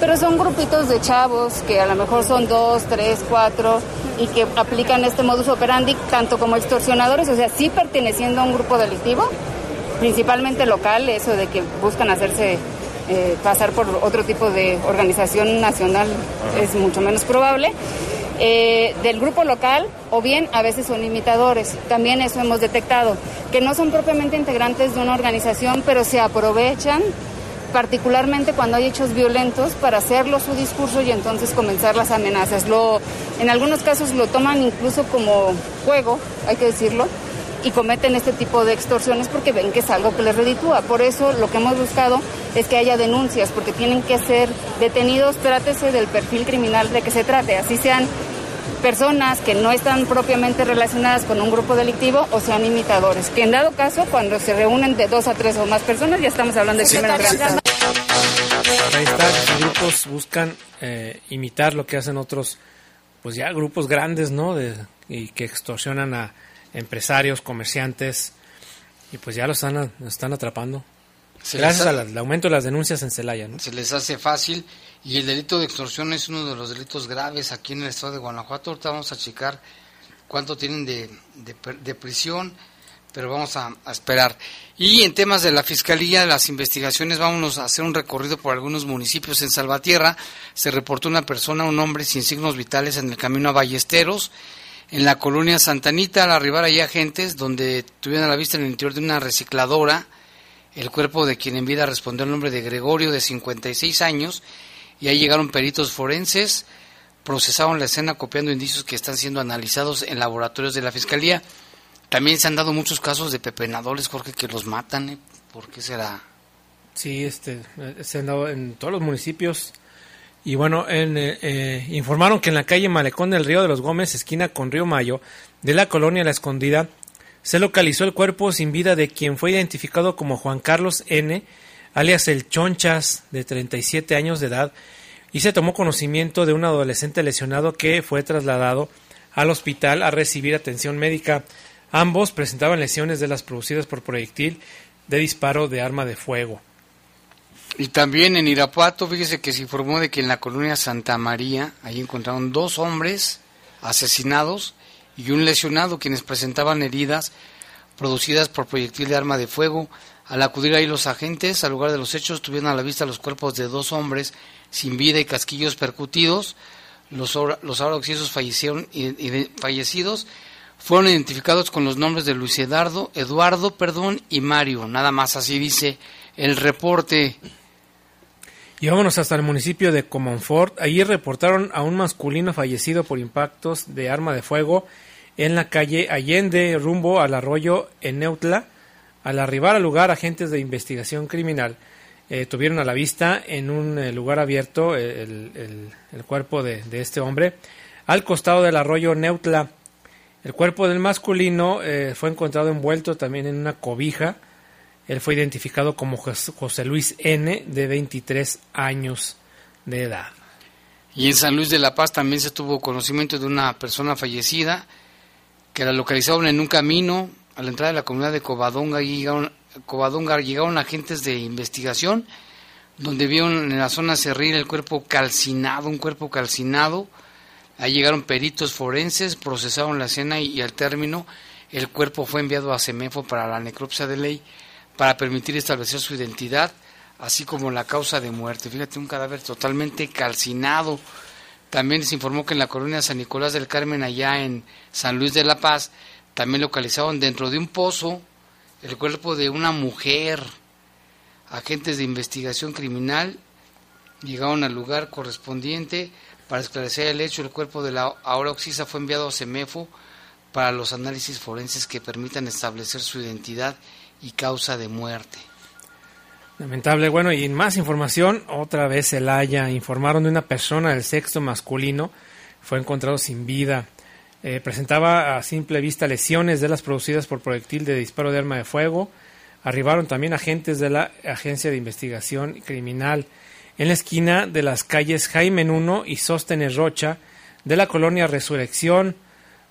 pero son grupitos de chavos que a lo mejor son dos, tres, cuatro y que aplican este modus operandi tanto como extorsionadores, o sea, sí perteneciendo a un grupo delictivo, principalmente local, eso de que buscan hacerse eh, pasar por otro tipo de organización nacional es mucho menos probable. Eh, del grupo local o bien a veces son imitadores. También eso hemos detectado, que no son propiamente integrantes de una organización, pero se aprovechan particularmente cuando hay hechos violentos para hacerlo su discurso y entonces comenzar las amenazas. Lo, en algunos casos lo toman incluso como juego, hay que decirlo, y cometen este tipo de extorsiones porque ven que es algo que les reditúa. Por eso lo que hemos buscado es que haya denuncias, porque tienen que ser detenidos, trátese del perfil criminal de que se trate, así sean personas que no están propiamente relacionadas con un grupo delictivo o sean imitadores. Que en dado caso, cuando se reúnen de dos a tres o más personas, ya estamos hablando de crímenes grandes. Ahí está, los grupos buscan eh, imitar lo que hacen otros, pues ya grupos grandes, ¿no? De, y que extorsionan a empresarios, comerciantes, y pues ya lo están, lo están atrapando. Se Gracias ha- al aumento de las denuncias en Celaya, ¿no? Se les hace fácil y el delito de extorsión es uno de los delitos graves aquí en el estado de Guanajuato. Ahorita vamos a checar cuánto tienen de, de de prisión, pero vamos a, a esperar. Y en temas de la fiscalía, las investigaciones, vámonos a hacer un recorrido por algunos municipios. En Salvatierra se reportó una persona, un hombre sin signos vitales en el camino a Ballesteros. En la colonia Santanita, al arribar allí agentes, donde tuvieron a la vista en el interior de una recicladora, el cuerpo de quien en vida respondió el nombre de Gregorio, de 56 años, y ahí llegaron peritos forenses, procesaron la escena copiando indicios que están siendo analizados en laboratorios de la Fiscalía. También se han dado muchos casos de pepenadores, Jorge, que los matan. ¿eh? ¿Por qué será? Sí, este, se han dado en todos los municipios. Y bueno, en, eh, eh, informaron que en la calle Malecón del Río de los Gómez, esquina con Río Mayo, de la colonia La Escondida, se localizó el cuerpo sin vida de quien fue identificado como Juan Carlos N., alias el Chonchas, de 37 años de edad, y se tomó conocimiento de un adolescente lesionado que fue trasladado al hospital a recibir atención médica. Ambos presentaban lesiones de las producidas por proyectil de disparo de arma de fuego. Y también en Irapuato, fíjese que se informó de que en la colonia Santa María, ahí encontraron dos hombres asesinados y un lesionado, quienes presentaban heridas producidas por proyectil de arma de fuego. Al acudir ahí los agentes al lugar de los hechos, tuvieron a la vista los cuerpos de dos hombres sin vida y casquillos percutidos. Los, los ahora fallecieron y, y fallecidos fueron identificados con los nombres de Luis Eduardo, Eduardo, perdón, y Mario. Nada más así dice el reporte. Y vámonos hasta el municipio de Comonfort. Allí reportaron a un masculino fallecido por impactos de arma de fuego en la calle Allende, rumbo al arroyo en Neutla. Al arribar al lugar, agentes de investigación criminal eh, tuvieron a la vista en un eh, lugar abierto eh, el, el- cuerpo de, de este hombre al costado del arroyo Neutla. El cuerpo del masculino fue encontrado envuelto también en una cobija. Él fue identificado como Jos- José Luis N., de 23 años de edad. Y en San Luis de la Paz también se tuvo conocimiento de una persona fallecida que la localizaron en un camino a la entrada de la comunidad de Covadonga. Llegaron, Covadonga llegaron agentes de investigación donde vieron en la zona cerril el cuerpo calcinado, un cuerpo calcinado. Ahí llegaron peritos forenses, procesaron la escena y, y al término el cuerpo fue enviado a Semefo para la necropsia de ley para permitir establecer su identidad, así como la causa de muerte. Fíjate, un cadáver totalmente calcinado. También se informó que en la colonia San Nicolás del Carmen, allá en San Luis de la Paz, también localizaron dentro de un pozo el cuerpo de una mujer. Agentes de investigación criminal llegaron al lugar correspondiente para esclarecer el hecho. El cuerpo de la ahora Oxisa fue enviado a Semefo para los análisis forenses que permitan establecer su identidad y causa de muerte. Lamentable. Bueno, y más información, otra vez Celaya informaron de una persona del sexo masculino fue encontrado sin vida. Eh, presentaba a simple vista lesiones de las producidas por proyectil de disparo de arma de fuego. Arribaron también agentes de la Agencia de Investigación Criminal en la esquina de las calles Jaime Nuno y Sóstenes Rocha de la colonia Resurrección,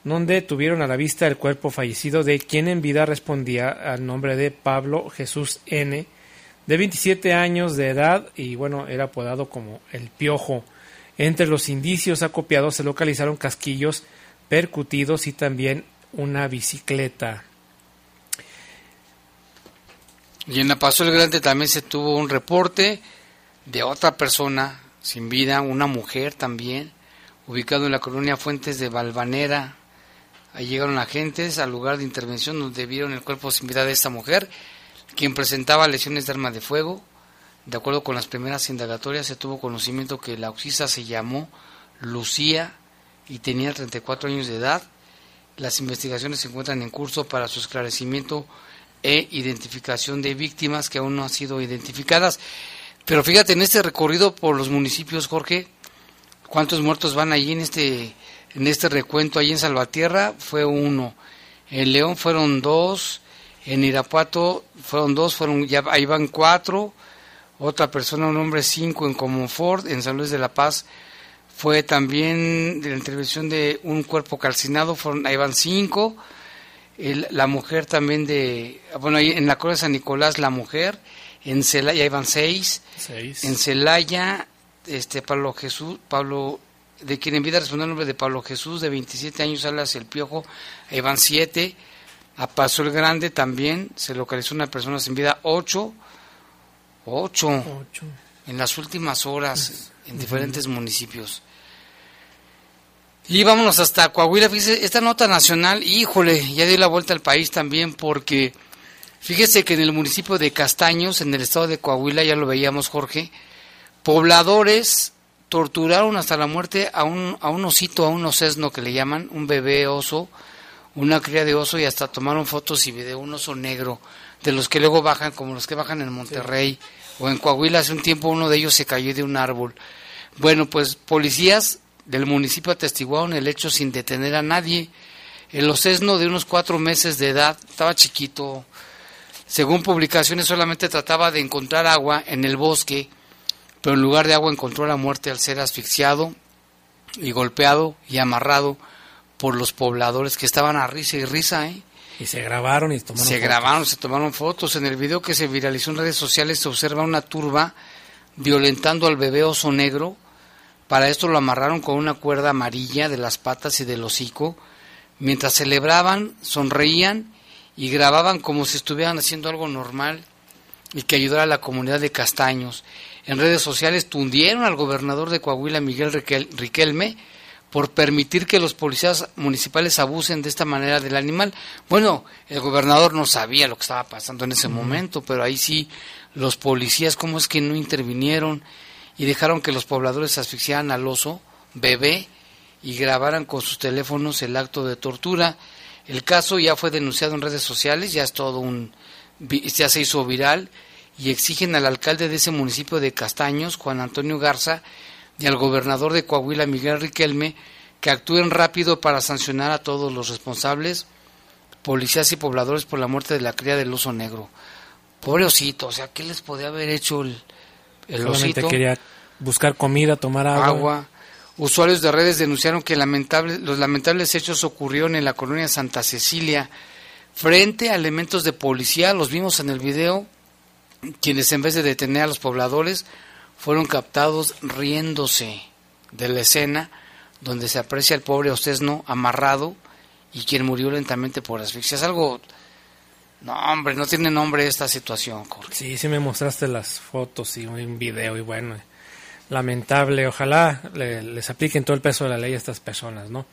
donde tuvieron a la vista el cuerpo fallecido de quien en vida respondía al nombre de Pablo Jesús N., de 27 años de edad y bueno, era apodado como el Piojo. Entre los indicios acopiados se localizaron casquillos percutidos y también una bicicleta. Y en la Paso el Grande también se tuvo un reporte de otra persona sin vida, una mujer también, ubicado en la colonia Fuentes de Valvanera. Ahí llegaron agentes al lugar de intervención donde vieron el cuerpo sin vida de esta mujer, quien presentaba lesiones de arma de fuego. De acuerdo con las primeras indagatorias, se tuvo conocimiento que la oxisa se llamó Lucía y tenía 34 años de edad. Las investigaciones se encuentran en curso para su esclarecimiento e identificación de víctimas que aún no han sido identificadas. Pero fíjate, en este recorrido por los municipios, Jorge, ¿cuántos muertos van allí en este, en este recuento? Allí en Salvatierra fue uno, en León fueron dos, en Irapuato fueron dos, fueron ya ahí van cuatro, otra persona, un hombre cinco en Comonfort, en San Luis de la Paz fue también de la intervención de un cuerpo calcinado, fueron, ahí van cinco, la mujer también de, bueno, ahí en la Cruz de San Nicolás la mujer, en Celaya iban seis, en Celaya, este Pablo Jesús, Pablo, de quien en vida respondió el nombre de Pablo Jesús, de 27 años, alas el Piojo, ahí van siete, a Paso el Grande también se localizó una persona sin vida, ocho, ocho, en las últimas horas, en diferentes municipios. Y vámonos hasta Coahuila, fíjese, esta nota nacional, híjole, ya dio la vuelta al país también porque fíjese que en el municipio de Castaños, en el estado de Coahuila, ya lo veíamos Jorge, pobladores torturaron hasta la muerte a un, a un osito, a un osesno que le llaman, un bebé oso, una cría de oso y hasta tomaron fotos y video, un oso negro, de los que luego bajan, como los que bajan en Monterrey o en Coahuila, hace un tiempo uno de ellos se cayó de un árbol. Bueno, pues policías del municipio atestiguaron el hecho sin detener a nadie. El osesno de unos cuatro meses de edad, estaba chiquito, según publicaciones solamente trataba de encontrar agua en el bosque, pero en lugar de agua encontró la muerte al ser asfixiado y golpeado y amarrado por los pobladores que estaban a risa y risa, ¿eh? Y se grabaron y tomaron Se grabaron, se tomaron fotos. En el video que se viralizó en redes sociales se observa una turba violentando al bebé oso negro para esto lo amarraron con una cuerda amarilla de las patas y del hocico. Mientras celebraban, sonreían y grababan como si estuvieran haciendo algo normal y que ayudara a la comunidad de Castaños. En redes sociales tundieron al gobernador de Coahuila, Miguel Riquelme, por permitir que los policías municipales abusen de esta manera del animal. Bueno, el gobernador no sabía lo que estaba pasando en ese momento, pero ahí sí los policías, ¿cómo es que no intervinieron? y dejaron que los pobladores asfixiaran al oso, bebé, y grabaran con sus teléfonos el acto de tortura. El caso ya fue denunciado en redes sociales, ya es todo un ya se hizo viral y exigen al alcalde de ese municipio de Castaños, Juan Antonio Garza, y al gobernador de Coahuila, Miguel Riquelme, que actúen rápido para sancionar a todos los responsables, policías y pobladores por la muerte de la cría del oso negro. Pobre osito, o sea, ¿qué les podía haber hecho el, el Solamente quería buscar comida, tomar agua. agua. Usuarios de redes denunciaron que lamentable, los lamentables hechos ocurrieron en la colonia Santa Cecilia frente a elementos de policía, los vimos en el video, quienes en vez de detener a los pobladores fueron captados riéndose de la escena donde se aprecia el pobre Ostesno amarrado y quien murió lentamente por asfixia. Es algo no, hombre, no tiene nombre esta situación, Sí, sí me mostraste las fotos y un video y bueno, lamentable. Ojalá les apliquen todo el peso de la ley a estas personas, ¿no?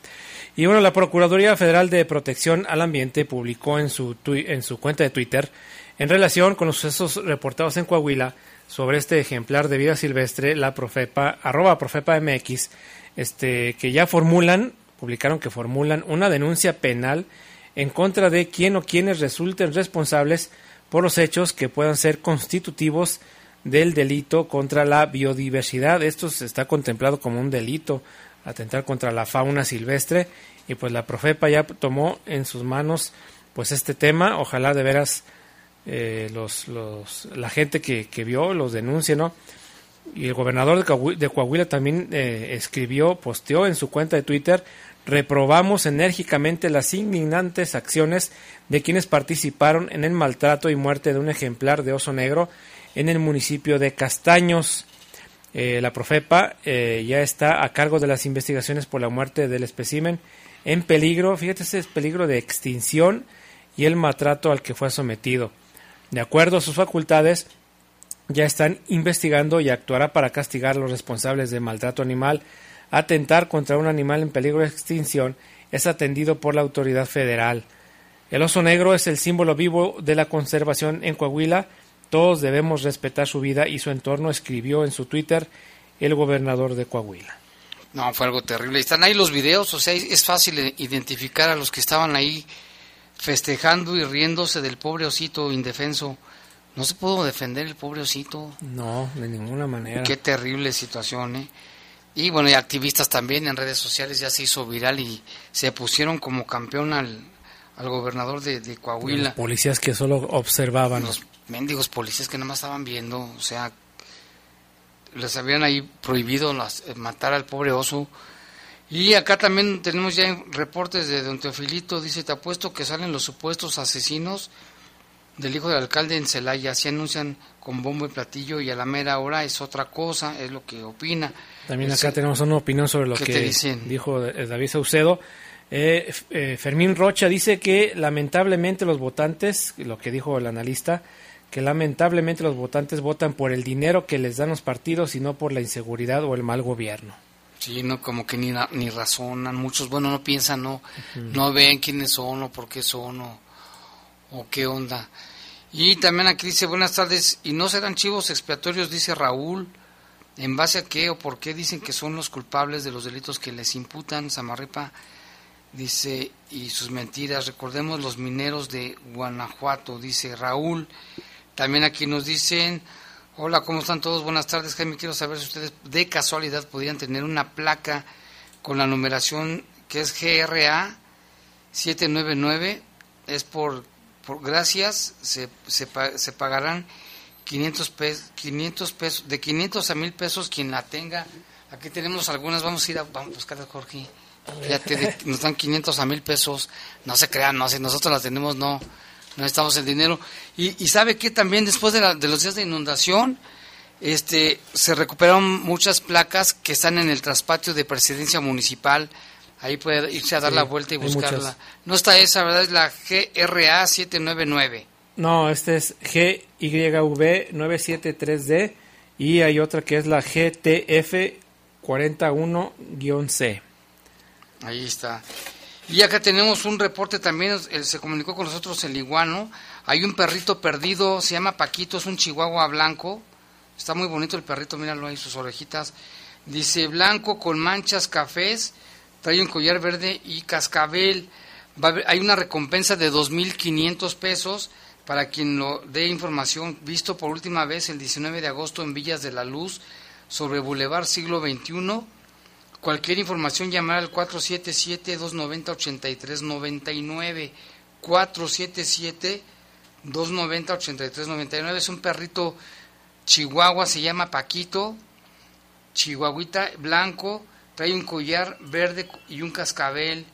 Y bueno, la Procuraduría Federal de Protección al Ambiente publicó en su, en su cuenta de Twitter, en relación con los sucesos reportados en Coahuila sobre este ejemplar de vida silvestre, la Profepa, arroba Profepa MX, este, que ya formulan, publicaron que formulan una denuncia penal en contra de quien o quienes resulten responsables por los hechos que puedan ser constitutivos del delito contra la biodiversidad. Esto está contemplado como un delito, atentar contra la fauna silvestre y pues la Profepa ya tomó en sus manos pues este tema. Ojalá de veras eh, los, los, la gente que, que, vio los denuncie, ¿no? Y el gobernador de Coahuila, también eh, escribió, posteó en su cuenta de Twitter reprobamos enérgicamente las indignantes acciones de quienes participaron en el maltrato y muerte de un ejemplar de oso negro en el municipio de Castaños. Eh, la Profepa eh, ya está a cargo de las investigaciones por la muerte del espécimen en peligro, fíjate, ese es peligro de extinción y el maltrato al que fue sometido. De acuerdo a sus facultades, ya están investigando y actuará para castigar a los responsables de maltrato animal. Atentar contra un animal en peligro de extinción es atendido por la autoridad federal. El oso negro es el símbolo vivo de la conservación en Coahuila. Todos debemos respetar su vida y su entorno, escribió en su Twitter el gobernador de Coahuila. No, fue algo terrible. Están ahí los videos, o sea, es fácil identificar a los que estaban ahí festejando y riéndose del pobre osito indefenso. No se pudo defender el pobre osito. No, de ninguna manera. Qué terrible situación, ¿eh? Y bueno, y activistas también en redes sociales ya se hizo viral y se pusieron como campeón al, al gobernador de, Coahuila. Los policías que solo observaban. Los mendigos policías que nada más estaban viendo, o sea, les habían ahí prohibido las, eh, matar al pobre oso. Y acá también tenemos ya reportes de don Teofilito, dice, te apuesto que salen los supuestos asesinos del hijo del alcalde en Celaya, así anuncian con bombo y platillo y a la mera hora es otra cosa, es lo que opina. También acá tenemos una opinión sobre lo que dijo eh, David Saucedo. Eh, eh, Fermín Rocha dice que lamentablemente los votantes, lo que dijo el analista, que lamentablemente los votantes votan por el dinero que les dan los partidos y no por la inseguridad o el mal gobierno. Sí, no, como que ni, ni razonan, muchos, bueno, no piensan, no, no ven quiénes son o por qué son o, o qué onda. Y también aquí dice, buenas tardes, y no serán chivos expiatorios, dice Raúl, ¿en base a qué o por qué dicen que son los culpables de los delitos que les imputan? Samarripa dice, y sus mentiras, recordemos los mineros de Guanajuato, dice Raúl. También aquí nos dicen, hola, ¿cómo están todos? Buenas tardes, Jaime, quiero saber si ustedes de casualidad podrían tener una placa con la numeración que es GRA 799, es por, por gracias, se, se, se pagarán 500 pesos, 500 pesos, de 500 a 1000 pesos quien la tenga. Aquí tenemos algunas, vamos a ir a, vamos a buscar a Jorge. Fíjate, nos dan 500 a 1000 pesos, no se crean, no, si nosotros las tenemos, no, no necesitamos el dinero. Y, y sabe que también después de, de, los días de inundación, este, se recuperaron muchas placas que están en el traspatio de presidencia municipal. Ahí puede irse a dar la vuelta y buscarla. No está esa, ¿verdad? Es la GRA 799. No, este es GYV 973D y hay otra que es la GTF 41-C. Ahí está. Y acá tenemos un reporte también, se comunicó con nosotros el iguano. Hay un perrito perdido, se llama Paquito, es un chihuahua blanco. Está muy bonito el perrito, míralo ahí, sus orejitas. Dice blanco con manchas cafés, trae un collar verde y cascabel. hay una recompensa de 2.500 pesos para quien lo dé información. Visto por última vez el 19 de agosto en Villas de la Luz sobre Boulevard Siglo XXI Cualquier información llamar al 477-290-8399. 477-290-8399. Es un perrito chihuahua, se llama Paquito. Chihuahuita blanco, trae un collar verde y un cascabel.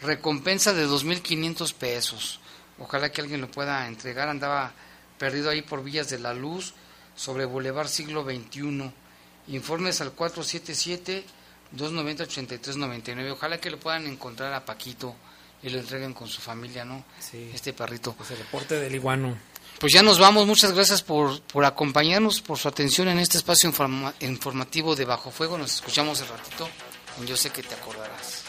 Recompensa de 2.500 pesos. Ojalá que alguien lo pueda entregar. Andaba perdido ahí por Villas de la Luz, sobre Boulevard Siglo XXI. Informes al 477 290-8399. Ojalá que lo puedan encontrar a Paquito y lo entreguen con su familia, ¿no? Sí. Este perrito. Pues el reporte del iguano. Pues ya nos vamos. Muchas gracias por, por acompañarnos, por su atención en este espacio informativo de Bajo Fuego. Nos escuchamos el ratito. Yo sé que te acordarás.